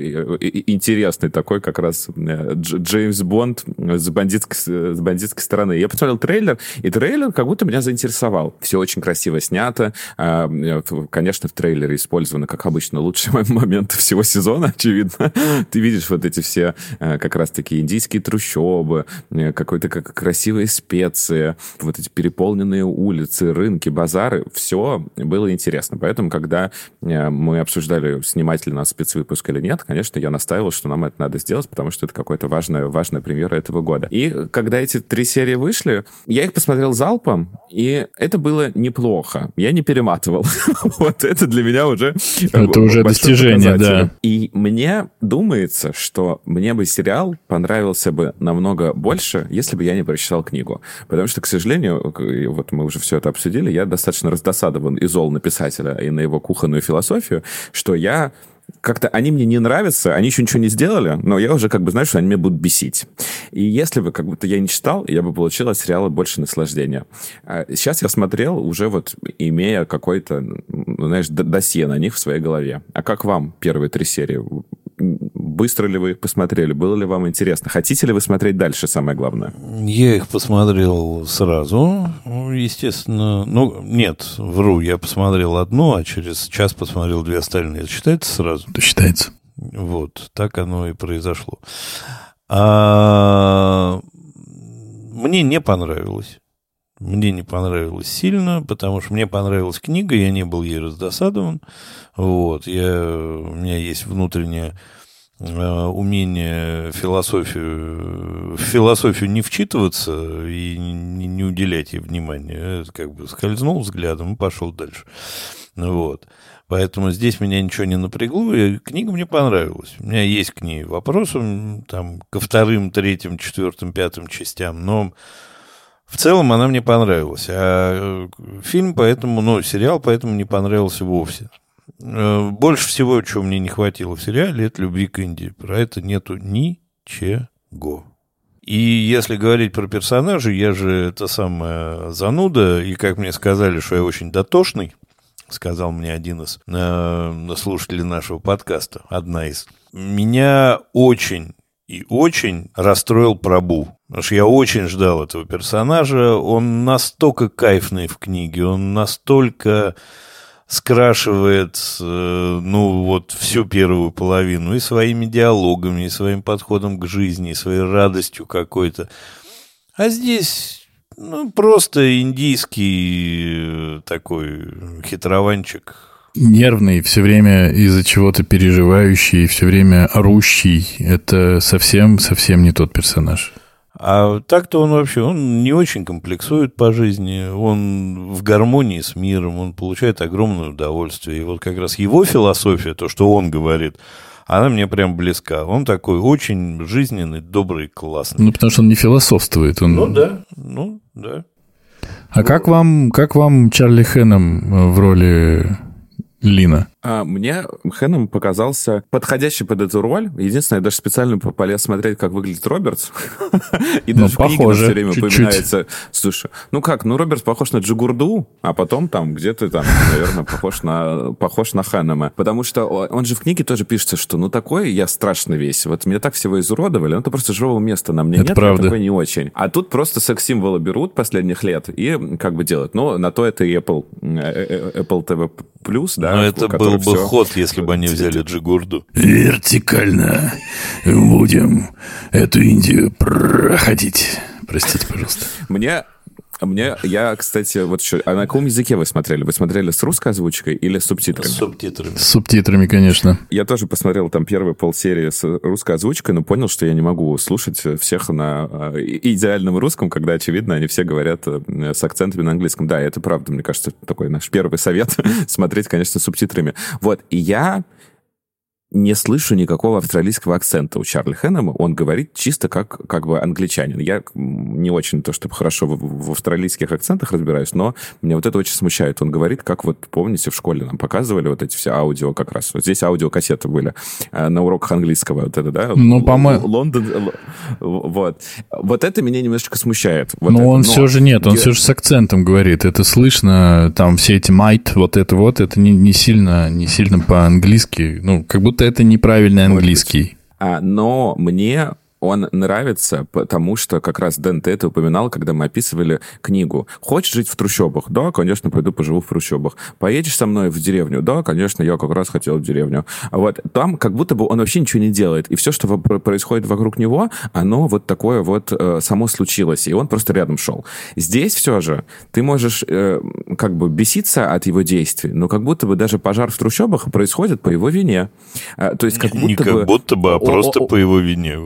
интересный такой, как раз э, Джеймс Бонд с бандитской, с бандитской стороны. Я посмотрел трейлер, и трейлер как будто меня заинтересовал. Все очень красиво снято. А, э, конечно, в трейлере использованы, как обычно, лучшие моменты всего сезона, очевидно. Ты видишь вот эти все э, как раз-таки индийские трущобы, какой-то как красивые специи, вот эти переполненные улицы, рынки, базары. Все было интересно. Поэтому, когда мы обсуждали, снимать ли нас спецвыпуск или нет, конечно, я настаивал, что нам это надо сделать, потому что это какая-то важная, важная премьера этого года. И когда эти три серии вышли, я их посмотрел залпом, и это было неплохо. Я не перематывал. вот это для меня уже Это уже достижение, да. И мне думается, что мне бы сериал понравился бы намного больше, если бы я не прочитал книгу. Потому что, к сожалению, вот мы уже все это обсудили, я достаточно раздосадован и зол на писателя, и на его кухонную философию, что я как-то они мне не нравятся, они еще ничего не сделали, но я уже как бы знаю, что они меня будут бесить. И если бы как будто я не читал, я бы получил от сериала больше наслаждения. Сейчас а я смотрел уже вот имея какой-то, знаешь, досье на них в своей голове. А как вам первые три серии? Быстро ли вы их посмотрели? Было ли вам интересно? Хотите ли вы смотреть дальше, самое главное? Я их посмотрел сразу, естественно. Ну, нет, вру, я посмотрел одну, а через час посмотрел две остальные. Это считается сразу? Это считается. Вот, так оно и произошло. А мне не понравилось. Мне не понравилось сильно, потому что мне понравилась книга, я не был ей раздосадован. Вот, я, у меня есть внутреннее э, умение философию, в философию не вчитываться и не, не уделять ей внимания. Как бы скользнул взглядом и пошел дальше. Вот. Поэтому здесь меня ничего не напрягло, и книга мне понравилась. У меня есть к ней вопросы там, ко вторым, третьим, четвертым, пятым частям, но в целом она мне понравилась. А э, фильм поэтому, ну, сериал поэтому не понравился вовсе. Э, больше всего, чего мне не хватило в сериале, это любви к Индии. Про это нету ничего. И если говорить про персонажей, я же это самая зануда, и как мне сказали, что я очень дотошный, сказал мне один из э, слушателей нашего подкаста, одна из. Меня очень и очень расстроил Прабу. Потому что я очень ждал этого персонажа. Он настолько кайфный в книге, он настолько скрашивает, э, ну, вот всю первую половину и своими диалогами, и своим подходом к жизни, и своей радостью какой-то. А здесь, ну, просто индийский э, такой хитрованчик. Нервный, все время из-за чего-то переживающий, все время орущий. Это совсем-совсем не тот персонаж. А так-то он вообще, он не очень комплексует по жизни, он в гармонии с миром, он получает огромное удовольствие. И вот как раз его философия, то, что он говорит, она мне прям близка. Он такой очень жизненный, добрый, классный. Ну, потому что он не философствует. Он... Ну, да, ну, да. А как вам, как вам Чарли Хэном в роли Лина? А мне Хэном показался подходящий под эту роль. Единственное, я даже специально полез смотреть, как выглядит Робертс. И даже ну, в книге все время упоминается. Слушай, ну как, ну Робертс похож на Джигурду, а потом там где-то там, наверное, похож на, похож на Хэнома. Потому что он же в книге тоже пишется, что ну такой я страшно весь. Вот меня так всего изуродовали, ну это просто живого места на мне это нет, правда. такой не очень. А тут просто секс-символы берут последних лет и как бы делают. Ну, на то это и Apple, э, э, Apple TV да. Но это был бы все... ход, если бы они взяли Джигурду. Вертикально будем эту Индию проходить. Простите, пожалуйста. Мне мне, я, кстати, вот еще, а на каком языке вы смотрели? Вы смотрели с русской озвучкой или с субтитрами? С субтитрами. С субтитрами, конечно. Я тоже посмотрел там первые полсерии с русской озвучкой, но понял, что я не могу слушать всех на а, идеальном русском, когда, очевидно, они все говорят э, с акцентами на английском. Да, это правда, мне кажется, такой наш первый совет смотреть, конечно, с субтитрами. Вот, и я не слышу никакого австралийского акцента у Чарли Хэннема. Он говорит чисто как, как бы англичанин. Я не очень то, чтобы хорошо в, в австралийских акцентах разбираюсь, но меня вот это очень смущает. Он говорит, как вот, помните, в школе нам показывали вот эти все аудио как раз. Вот здесь аудиокассеты были э, на уроках английского. Вот это, да? Ну, по-моему... Лондон... Вот. Вот это меня немножечко смущает. Вот но это. он но... все же нет, он я... все же с акцентом говорит. Это слышно, там все эти might, вот это вот, это не, не сильно, не сильно по-английски. Ну, как будто будто это неправильный английский. А, но мне он нравится, потому что как раз Дэн ты это упоминал, когда мы описывали книгу. Хочешь жить в трущобах? Да, конечно, пойду поживу в трущобах. Поедешь со мной в деревню? Да, конечно, я как раз хотел в деревню. Вот там как будто бы он вообще ничего не делает. И все, что происходит вокруг него, оно вот такое вот э, само случилось. И он просто рядом шел. Здесь все же ты можешь э, как бы беситься от его действий, но как будто бы даже пожар в трущобах происходит по его вине. А, то есть как будто не бы... как будто бы, а просто по его вине.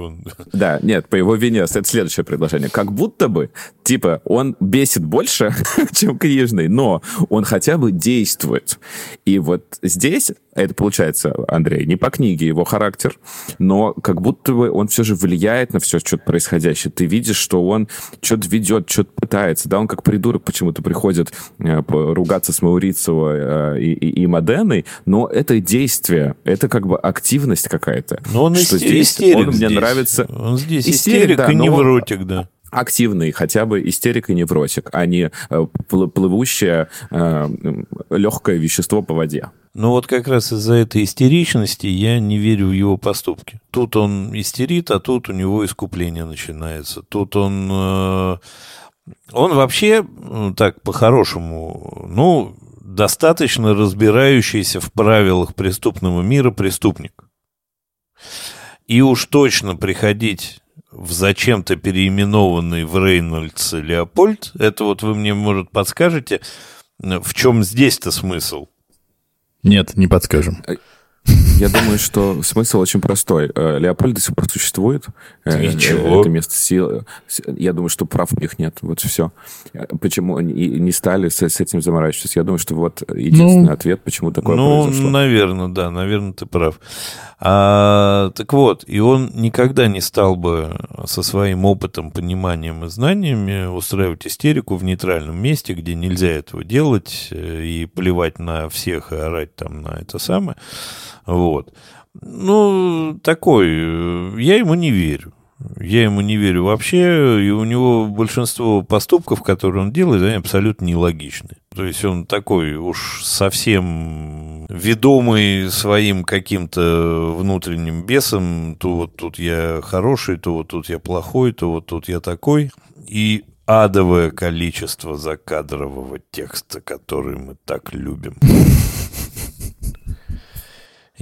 Да, нет, по его вине. Это следующее предложение. Как будто бы, типа, он бесит больше, чем книжный, но он хотя бы действует. И вот здесь это получается, Андрей, не по книге его характер, но как будто бы он все же влияет на все что-то происходящее. Ты видишь, что он что-то ведет, что-то пытается. Да, он как придурок почему-то приходит э, ругаться с Маурицио э, и, и, и Моденой, но это действие, это как бы активность какая-то. Но он что здесь он мне здесь. нравится. Он здесь истерик, истерик да, и невротик, да активный хотя бы истерик и невротик, а не э, плывущее э, легкое вещество по воде. Но вот как раз из-за этой истеричности я не верю в его поступки. Тут он истерит, а тут у него искупление начинается. Тут он... Э, он вообще, так, по-хорошему, ну, достаточно разбирающийся в правилах преступного мира преступник. И уж точно приходить в зачем-то переименованный в Рейнольдс Леопольд, это вот вы мне, может, подскажете, в чем здесь-то смысл? Нет, не подскажем. Э, я думаю, что смысл очень простой. Э, Леопольд до сих пор существует. Э, и чего? Это место силы. Я думаю, что прав у них нет. Вот все. Почему они не стали с, этим заморачиваться? Я думаю, что вот единственный ну, ответ, почему такое ну, произошло. Ну, наверное, да. Наверное, ты прав. А, так вот, и он никогда не стал бы со своим опытом, пониманием и знаниями устраивать истерику в нейтральном месте, где нельзя этого делать, э, и плевать на всех и орать там на это самое. Вот. Ну, такой, э, я ему не верю. Я ему не верю вообще, и у него большинство поступков, которые он делает, они абсолютно нелогичны. То есть он такой уж совсем ведомый своим каким-то внутренним бесом, то вот тут я хороший, то вот тут я плохой, то вот тут я такой. И адовое количество закадрового текста, который мы так любим.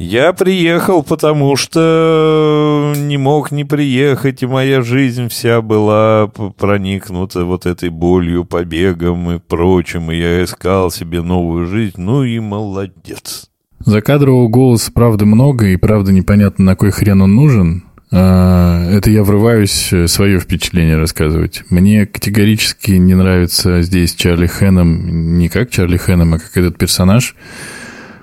Я приехал, потому что не мог не приехать, и моя жизнь вся была проникнута вот этой болью, побегом и прочим, и я искал себе новую жизнь. Ну и молодец. Закадрового голоса, правда, много, и правда непонятно, на кой хрен он нужен. А, это я врываюсь э, свое впечатление рассказывать. Мне категорически не нравится здесь Чарли Хэном не как Чарли Хэном, а как этот персонаж,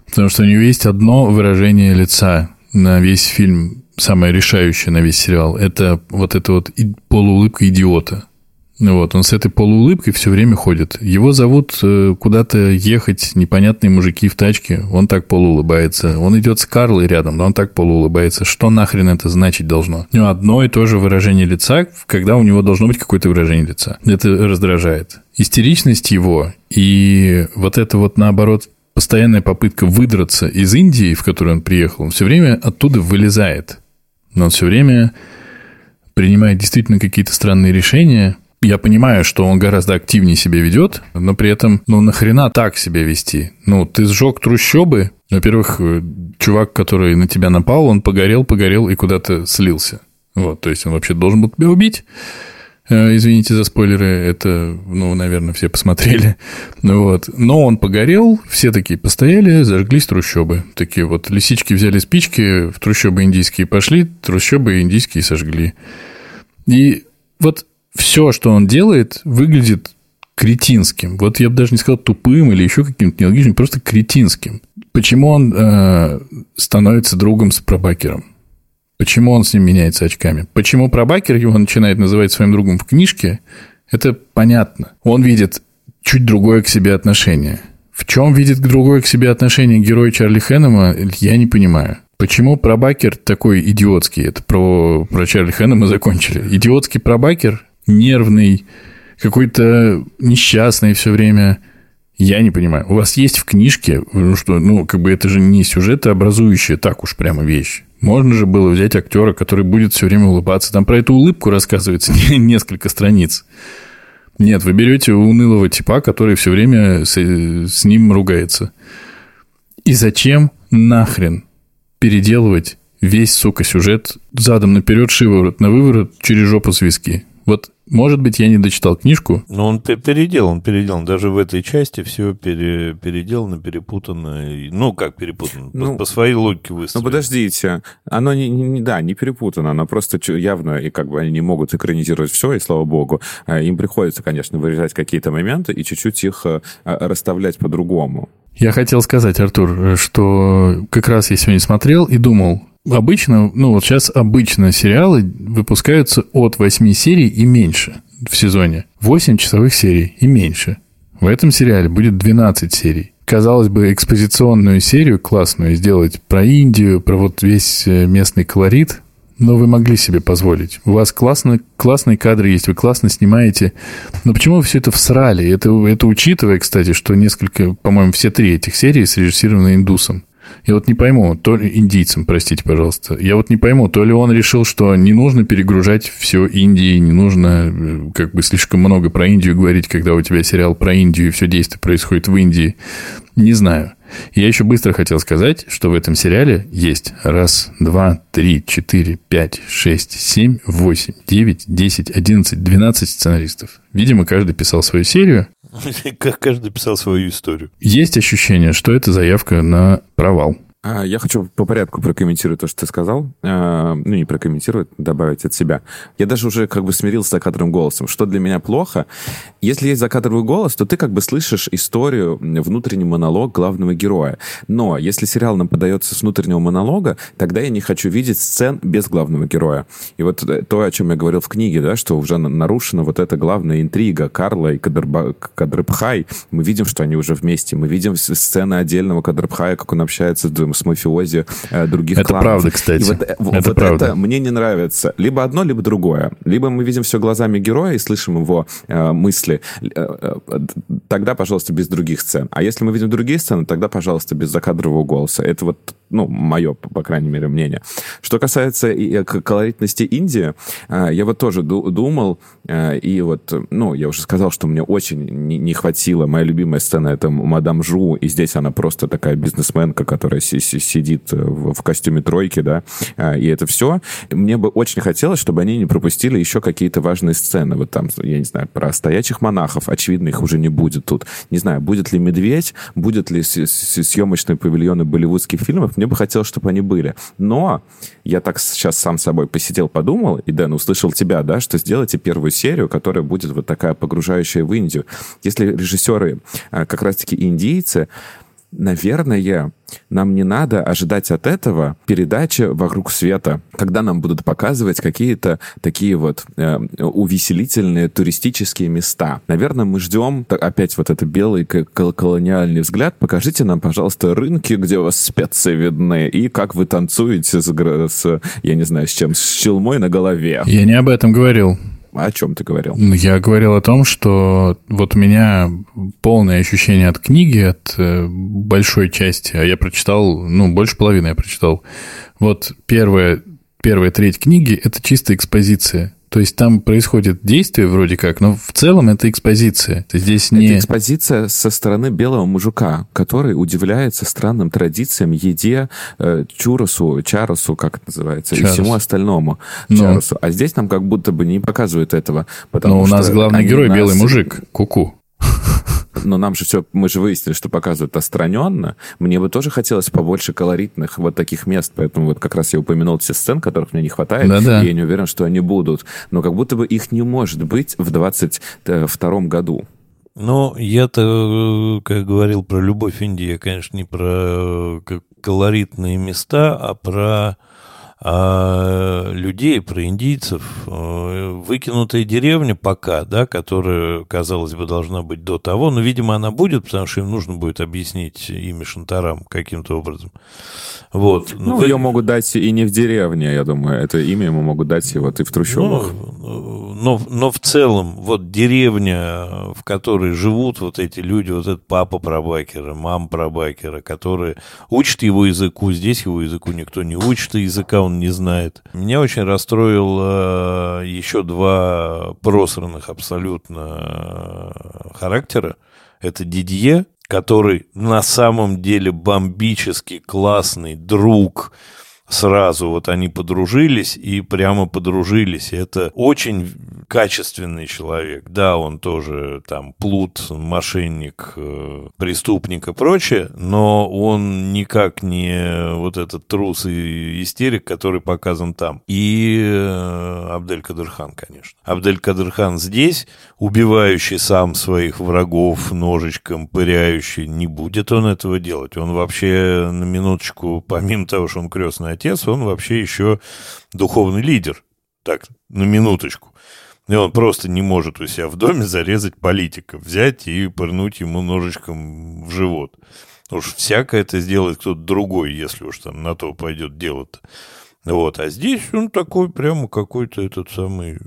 потому что у него есть одно выражение лица на весь фильм, самое решающее на весь сериал. Это вот эта вот полуулыбка идиота. Вот, он с этой полуулыбкой все время ходит. Его зовут э, куда-то ехать непонятные мужики в тачке, он так полуулыбается. Он идет с Карлой рядом, но он так полуулыбается. Что нахрен это значить должно? У него одно и то же выражение лица, когда у него должно быть какое-то выражение лица. Это раздражает. Истеричность его и вот это вот наоборот постоянная попытка выдраться из Индии, в которую он приехал, он все время оттуда вылезает. Но он все время принимает действительно какие-то странные решения – я понимаю, что он гораздо активнее себя ведет, но при этом, ну, нахрена так себя вести? Ну, ты сжег трущобы, во-первых, э, чувак, который на тебя напал, он погорел, погорел и куда-то слился. Вот, то есть он вообще должен был тебя убить. Э, извините за спойлеры, это, ну, наверное, все посмотрели. Ну вот. Но он погорел, все такие постояли, зажглись трущобы. Такие вот лисички взяли спички, в трущобы индийские пошли, трущобы индийские сожгли. И вот все, что он делает, выглядит кретинским. Вот я бы даже не сказал тупым или еще каким-то нелогичным, просто кретинским. Почему он э, становится другом с пробакером? Почему он с ним меняется очками? Почему пробакер его начинает называть своим другом в книжке? Это понятно. Он видит чуть другое к себе отношение. В чем видит другое к себе отношение герой Чарли Хэннема, я не понимаю. Почему пробакер такой идиотский? Это про, про Чарли Хэннема закончили. Идиотский пробакер нервный, какой-то несчастный все время. Я не понимаю. У вас есть в книжке, ну что, ну, как бы это же не сюжетообразующая так уж прямо вещь. Можно же было взять актера, который будет все время улыбаться. Там про эту улыбку рассказывается несколько страниц. Нет, вы берете унылого типа, который все время с, с ним ругается. И зачем нахрен переделывать весь, сука, сюжет задом наперед, шиворот на выворот через жопу с виски? Вот может быть, я не дочитал книжку. Но он переделал, он переделан. Даже в этой части все пере, переделано, перепутано. Ну, как перепутано? Ну, по, по своей логике выстроено. Ну, подождите. Оно, не, не, да, не перепутано. Оно просто явно, и как бы они не могут экранизировать все, и слава богу. А, им приходится, конечно, вырезать какие-то моменты и чуть-чуть их а, расставлять по-другому. Я хотел сказать, Артур, что как раз я сегодня смотрел и думал, Обычно, ну вот сейчас обычно сериалы выпускаются от 8 серий и меньше в сезоне. 8 часовых серий и меньше. В этом сериале будет 12 серий. Казалось бы, экспозиционную серию классную сделать про Индию, про вот весь э, местный колорит, но вы могли себе позволить. У вас классно, классные кадры есть, вы классно снимаете. Но почему вы все это всрали? Это, это учитывая, кстати, что несколько, по-моему, все три этих серии срежиссированы индусом. Я вот не пойму, то ли индийцам, простите, пожалуйста, я вот не пойму, то ли он решил, что не нужно перегружать все Индии, не нужно э, как бы слишком много про Индию говорить, когда у тебя сериал про Индию и все действие происходит в Индии. Не знаю. Я еще быстро хотел сказать, что в этом сериале есть раз, два, три, четыре, пять, шесть, семь, восемь, девять, десять, одиннадцать, двенадцать сценаристов. Видимо, каждый писал свою серию, Как каждый писал свою историю. Есть ощущение, что это заявка на провал. А, я хочу по порядку прокомментировать то, что ты сказал. А, ну, не прокомментировать, добавить от себя. Я даже уже как бы смирился с закадровым голосом. Что для меня плохо? Если есть закадровый голос, то ты как бы слышишь историю, внутренний монолог главного героя. Но если сериал нам подается с внутреннего монолога, тогда я не хочу видеть сцен без главного героя. И вот э, то, о чем я говорил в книге, да, что уже нарушена вот эта главная интрига Карла и Кадрба... Кадрбхай. Мы видим, что они уже вместе. Мы видим сцены отдельного Кадрбхая, как он общается с с мафиози э, других это кланов. Правда, кстати. И вот, это вот правда. это мне не нравится. Либо одно, либо другое. Либо мы видим все глазами героя и слышим его э, мысли. Э, э, тогда, пожалуйста, без других сцен. А если мы видим другие сцены, тогда, пожалуйста, без закадрового голоса. Это вот, ну, мое, по крайней мере, мнение. Что касается и, э, колоритности Индии, э, я вот тоже думал, э, и вот, ну, я уже сказал, что мне очень не, не хватило. Моя любимая сцена — это мадам Жу, и здесь она просто такая бизнесменка, которая сидит в, в костюме тройки, да, и это все. Мне бы очень хотелось, чтобы они не пропустили еще какие-то важные сцены. Вот там, я не знаю, про стоячих монахов. Очевидно, их уже не будет тут. Не знаю, будет ли «Медведь», будет ли съемочные павильоны болливудских фильмов. Мне бы хотелось, чтобы они были. Но я так сейчас сам собой посидел, подумал, и, Дэн, услышал тебя, да, что сделайте первую серию, которая будет вот такая погружающая в Индию. Если режиссеры а, как раз-таки индийцы, наверное, нам не надо ожидать от этого передачи вокруг света, когда нам будут показывать какие-то такие вот э, увеселительные туристические места. Наверное, мы ждем опять вот это белый колониальный взгляд. Покажите нам, пожалуйста, рынки, где у вас специи видны, и как вы танцуете с, с я не знаю, с чем, с челмой на голове. Я не об этом говорил. О чем ты говорил? Ну, я говорил о том, что вот у меня полное ощущение от книги, от э, большой части, а я прочитал, ну, больше половины я прочитал. Вот первая, первая треть книги – это чисто экспозиция. То есть там происходит действие вроде как, но в целом это экспозиция. Здесь не... Это экспозиция со стороны белого мужика, который удивляется странным традициям, еде, э, чуросу, чаросу, как это называется, Чарос. и всему остальному. Но... Ну. Чаросу. А здесь нам как будто бы не показывают этого. Потому но у нас главный герой нас... белый мужик, куку. -ку но нам же все, мы же выяснили, что показывают отстраненно. Мне бы тоже хотелось побольше колоритных вот таких мест, поэтому вот как раз я упомянул все сцены, которых мне не хватает, Да-да. и я не уверен, что они будут. Но как будто бы их не может быть в 22 году. Ну, я-то, как говорил про любовь Индии, я, конечно, не про э, колоритные места, а про а людей, про индийцев, э, выкинутая деревня пока, да, которая, казалось бы, должна быть до того, но, видимо, она будет, потому что им нужно будет объяснить имя Шантарам каким-то образом. Вот. Ну, Вы... ее могут дать и не в деревне, я думаю, это имя ему могут дать и вот и в трущобах. Ну, но, но в целом, вот деревня, в которой живут вот эти люди, вот этот папа Прабакера, мама Прабакера, которые учат его языку, здесь его языку никто не учит, и языка он не знает. Меня очень расстроил э, еще два просранных абсолютно э, характера. Это Дидье, который на самом деле бомбически классный друг, сразу вот они подружились и прямо подружились. Это очень качественный человек. Да, он тоже там плут, мошенник, э, преступник и прочее, но он никак не вот этот трус и истерик, который показан там. И э, Абдель Кадырхан, конечно. Абдель Кадырхан здесь, убивающий сам своих врагов ножичком, пыряющий, не будет он этого делать. Он вообще на минуточку, помимо того, что он крестный отец, он вообще еще духовный лидер. Так, на минуточку. И он просто не может у себя в доме зарезать политика, взять и пырнуть ему ножичком в живот. Уж всякое это сделает кто-то другой, если уж там на то пойдет дело-то. Вот, а здесь он такой прямо какой-то этот самый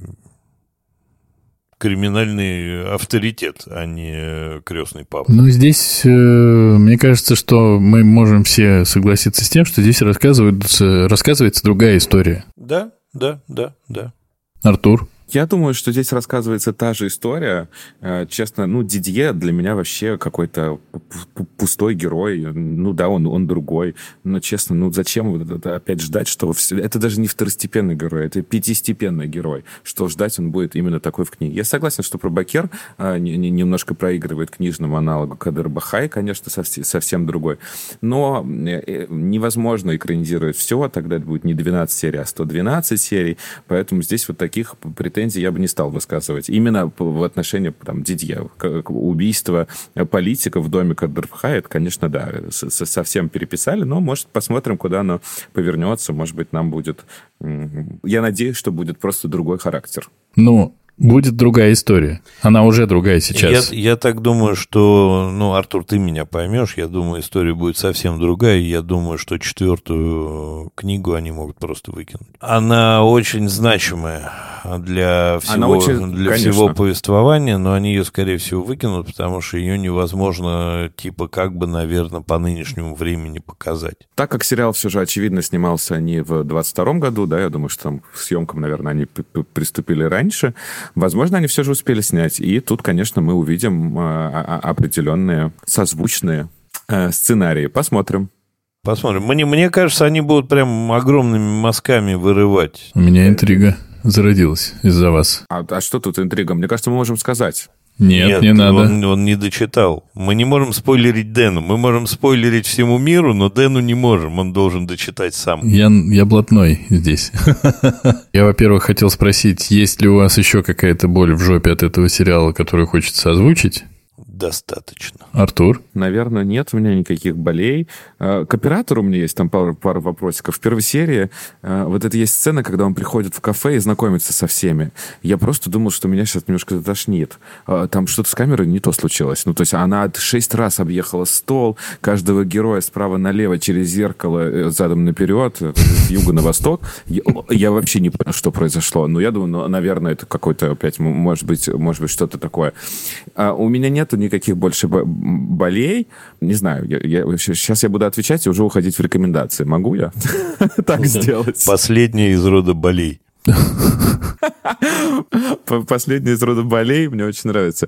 криминальный авторитет, а не крестный папа. Ну, здесь, э, мне кажется, что мы можем все согласиться с тем, что здесь рассказывается, рассказывается другая история. Да, да, да, да. Артур? Я думаю, что здесь рассказывается та же история. Э, честно, ну, Дидье для меня вообще какой-то пустой герой. Ну да, он, он другой. Но, честно, ну зачем вот это опять ждать, что... Это даже не второстепенный герой, это пятистепенный герой. Что ждать он будет именно такой в книге. Я согласен, что про Бакер а, немножко проигрывает книжному аналогу Кадыр Бахай, конечно, совсем другой. Но э, невозможно экранизировать все, тогда это будет не 12 серий, а 112 серий. Поэтому здесь вот таких претензий претензий я бы не стал высказывать. Именно в отношении там, Дидье. Убийство политика в доме Кадырфха, это, конечно, да, совсем переписали, но, может, посмотрим, куда оно повернется. Может быть, нам будет... Я надеюсь, что будет просто другой характер. Ну, Будет другая история. Она уже другая сейчас. Я, я так думаю, что, ну, Артур, ты меня поймешь. Я думаю, история будет совсем другая. И я думаю, что четвертую книгу они могут просто выкинуть. Она очень значимая для всего, очень, для всего повествования, но они ее, скорее всего, выкинут, потому что ее невозможно, типа, как бы, наверное, по нынешнему времени показать. Так как сериал все же, очевидно, снимался не в 22 году, да, я думаю, что там к съемкам, наверное, они приступили раньше, Возможно, они все же успели снять. И тут, конечно, мы увидим э, определенные созвучные э, сценарии. Посмотрим. Посмотрим. Мне, мне кажется, они будут прям огромными мазками вырывать. У меня интрига зародилась из-за вас. А, а что тут интрига? Мне кажется, мы можем сказать. Нет, Нет, не надо. Он, он не дочитал. Мы не можем спойлерить Дэну. Мы можем спойлерить всему миру, но Дэну не можем. Он должен дочитать сам. Я, я блатной здесь. Я, во-первых, хотел спросить, есть ли у вас еще какая-то боль в жопе от этого сериала, которую хочется озвучить? Достаточно. Артур? Наверное, нет у меня никаких болей. Э, К оператору у меня есть там пару, пару вопросиков. В первой серии э, вот это есть сцена, когда он приходит в кафе и знакомится со всеми. Я просто думал, что меня сейчас немножко затошнит. Э, Там что-то с камерой не то случилось. Ну, то есть она шесть раз объехала стол, каждого героя справа налево через зеркало, э, задом наперед, э, с юга на восток. Я, я вообще не понял, что произошло. Но я думаю, ну, наверное, это какой-то опять, может быть, может быть, что-то такое. А у меня нету никаких больше бо- болей. Не знаю, я, я- сейчас я буду отвечать и уже уходить в рекомендации. Могу я так сделать? Последняя из рода болей. Последний из рода болей мне очень нравится.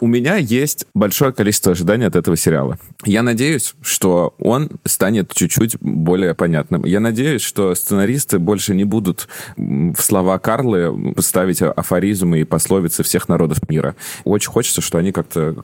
У меня есть большое количество ожиданий от этого сериала. Я надеюсь, что он станет чуть-чуть более понятным. Я надеюсь, что сценаристы больше не будут в слова Карлы ставить афоризмы и пословицы всех народов мира. Очень хочется, что они как-то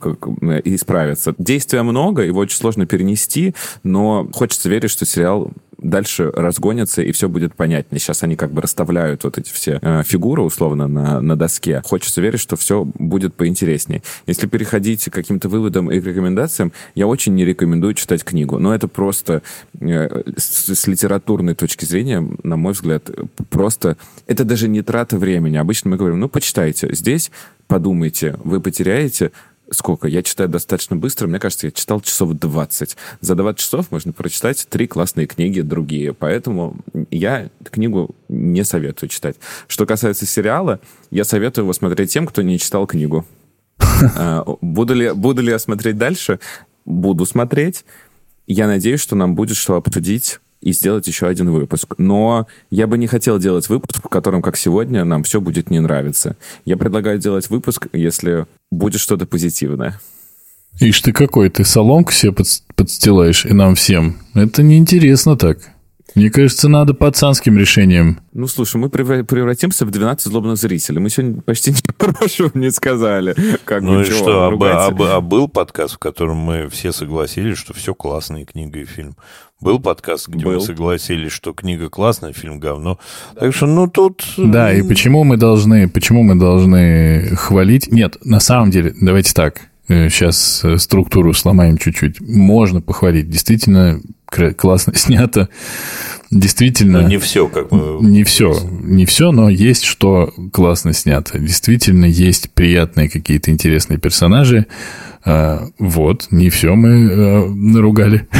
исправятся. Действия много, его очень сложно перенести, но хочется верить, что сериал дальше разгонятся, и все будет понятнее. Сейчас они как бы расставляют вот эти все э, фигуры, условно, на, на доске. Хочется верить, что все будет поинтереснее. Если переходить к каким-то выводам и рекомендациям, я очень не рекомендую читать книгу. Но это просто э, с, с литературной точки зрения, на мой взгляд, просто... Это даже не трата времени. Обычно мы говорим, ну, почитайте. Здесь подумайте, вы потеряете сколько? Я читаю достаточно быстро. Мне кажется, я читал часов 20. За 20 часов можно прочитать три классные книги другие. Поэтому я книгу не советую читать. Что касается сериала, я советую его смотреть тем, кто не читал книгу. А, Буду ли, буду ли я смотреть дальше? Буду смотреть. Я надеюсь, что нам будет что обсудить и сделать еще один выпуск. Но я бы не хотел делать выпуск, в котором, как сегодня, нам все будет не нравиться. Я предлагаю делать выпуск, если будет что-то позитивное. Ишь ты какой, ты соломку себе подс- подстилаешь и нам всем. Это неинтересно так. Мне кажется, надо пацанским решением. Ну, слушай, мы превра- превратимся в 12 злобных зрителей. Мы сегодня почти ничего хорошего не сказали. Как Ну бы и чего, что, а, а- а- а был подкаст, в котором мы все согласились, что все классно, и книга, и фильм. Был подкаст, где мы Был. согласились, что книга классная, фильм говно. Так что, ну, тут... Да, и почему мы должны, почему мы должны хвалить? Нет, на самом деле, давайте так. Сейчас структуру сломаем чуть-чуть. Можно похвалить. Действительно классно снято. Действительно... Ну, не все, как мы... Не все, не все, но есть что классно снято. Действительно, есть приятные какие-то интересные персонажи. А, вот, не все мы а, наругали.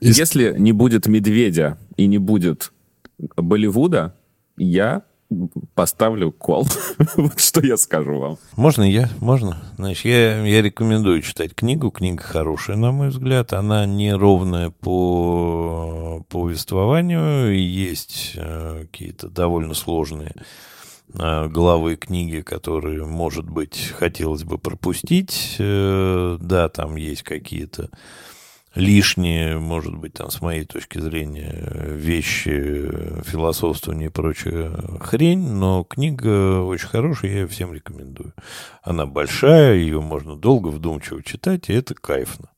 Если не будет медведя и не будет Болливуда, я поставлю кол. вот что я скажу вам. Можно я? Можно? Значит, я, я рекомендую читать книгу. Книга хорошая, на мой взгляд. Она неровная по повествованию. Есть э, какие-то довольно сложные э, главы книги, которые, может быть, хотелось бы пропустить. Э, да, там есть какие-то лишние, может быть, там, с моей точки зрения, вещи, философствование и прочая хрень, но книга очень хорошая, я ее всем рекомендую. Она большая, ее можно долго, вдумчиво читать, и это кайфно.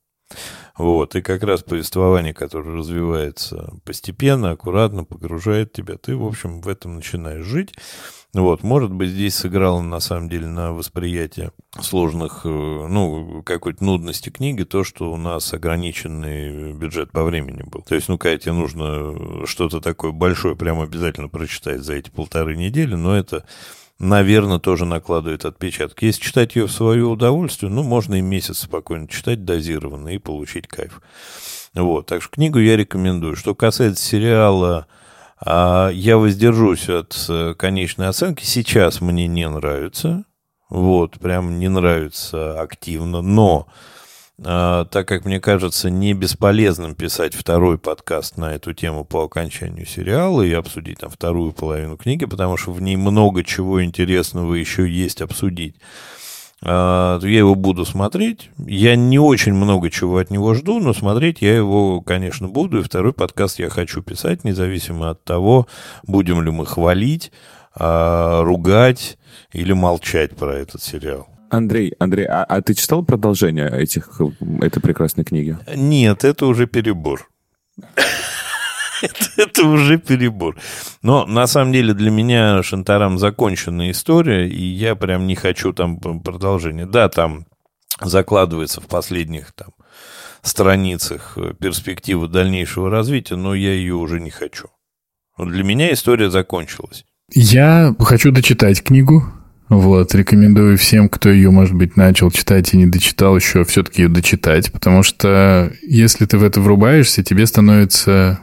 Вот, и как раз повествование, которое развивается постепенно, аккуратно, погружает тебя, ты, в общем, в этом начинаешь жить. Вот, может быть, здесь сыграло, на самом деле, на восприятие сложных, э, ну, какой-то нудности книги, то, что у нас ограниченный бюджет по времени был. То есть, ну, когда тебе нужно что-то такое большое прям обязательно прочитать за эти полторы недели, но это наверное, тоже накладывает отпечаток. Если читать ее в свое удовольствие, ну, можно и месяц спокойно читать дозированно и получить кайф. Вот, так что книгу я рекомендую. Что касается сериала, а, я воздержусь от э, конечной оценки. Сейчас мне не нравится. Вот, прям не нравится активно. Но так как мне кажется не бесполезным писать второй подкаст на эту тему по окончанию сериала и обсудить там вторую половину книги, потому что в ней много чего интересного еще есть обсудить. А, я его буду смотреть. Я не очень много чего от него жду, но смотреть я его, конечно, буду. И второй подкаст я хочу писать, независимо от того, будем ли мы хвалить, а, ругать или молчать про этот сериал. Андрей, Андрей, а, а ты читал продолжение этих, этой прекрасной книги? Нет, это уже перебор. это, уже перебор. Но на самом деле для меня Шантарам законченная история, и я прям не хочу там продолжения. Да, там закладывается в последних там страницах перспектива дальнейшего развития, но я ее уже не хочу. для меня история закончилась. Я хочу дочитать книгу. Вот, рекомендую всем, кто ее, может быть, начал читать и не дочитал еще, все-таки ее дочитать, потому что если ты в это врубаешься, тебе становится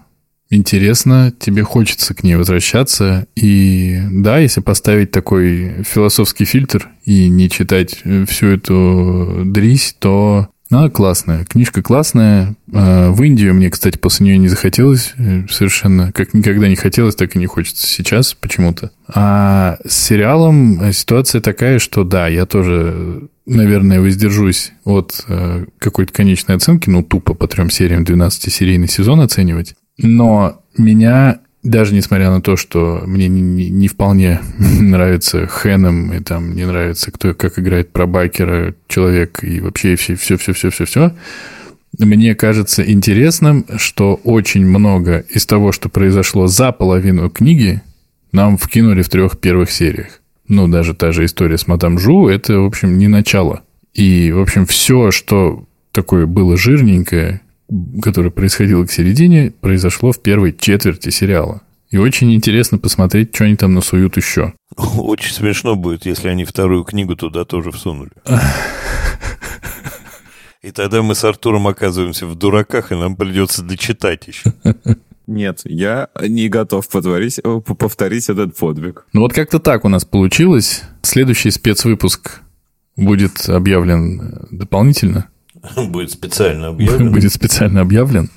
интересно, тебе хочется к ней возвращаться. И да, если поставить такой философский фильтр и не читать всю эту дрись, то она классная. Книжка классная. А, в Индию мне, кстати, после нее не захотелось э, совершенно. Как никогда не хотелось, так и не хочется сейчас почему-то. А с сериалом ситуация такая, что да, я тоже, наверное, воздержусь от э, какой-то конечной оценки, ну, тупо по трем сериям 12-серийный сезон оценивать. Но меня даже несмотря на то, что мне не, не, не вполне нравится Хэном, и там не нравится, кто как играет про байкера человек, и вообще все-все-все-все-все, мне кажется интересным, что очень много из того, что произошло за половину книги, нам вкинули в трех первых сериях. Ну, даже та же история с Мадам Жу, это, в общем, не начало. И, в общем, все, что такое было жирненькое, которое происходило к середине, произошло в первой четверти сериала. И очень интересно посмотреть, что они там насуют еще. Очень смешно будет, если они вторую книгу туда тоже всунули. И тогда мы с Артуром оказываемся в дураках, и нам придется дочитать еще. Нет, я не готов повторить, повторить этот подвиг. Ну вот как-то так у нас получилось. Следующий спецвыпуск будет объявлен дополнительно. Будет специально объявлен. Будет специально объявлен.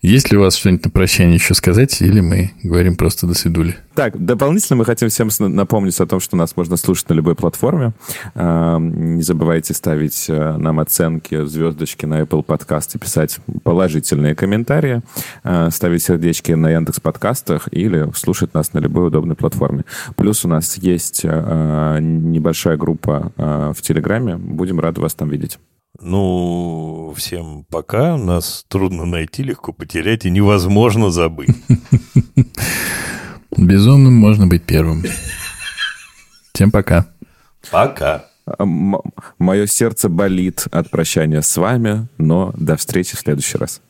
Есть ли у вас что-нибудь на прощание еще сказать, или мы говорим просто до свидули? Так, дополнительно мы хотим всем напомнить о том, что нас можно слушать на любой платформе. Не забывайте ставить э, нам оценки, звездочки на Apple Podcast и писать положительные комментарии, э, ставить сердечки на Яндекс подкастах или слушать нас на любой удобной платформе. Плюс у нас есть э, небольшая группа в Телеграме. Будем рады вас там видеть. Ну, всем пока. Нас трудно найти, легко потерять и невозможно забыть. Безумным можно быть первым. Всем пока. Пока. Мое сердце болит от прощания с вами, но до встречи в следующий раз.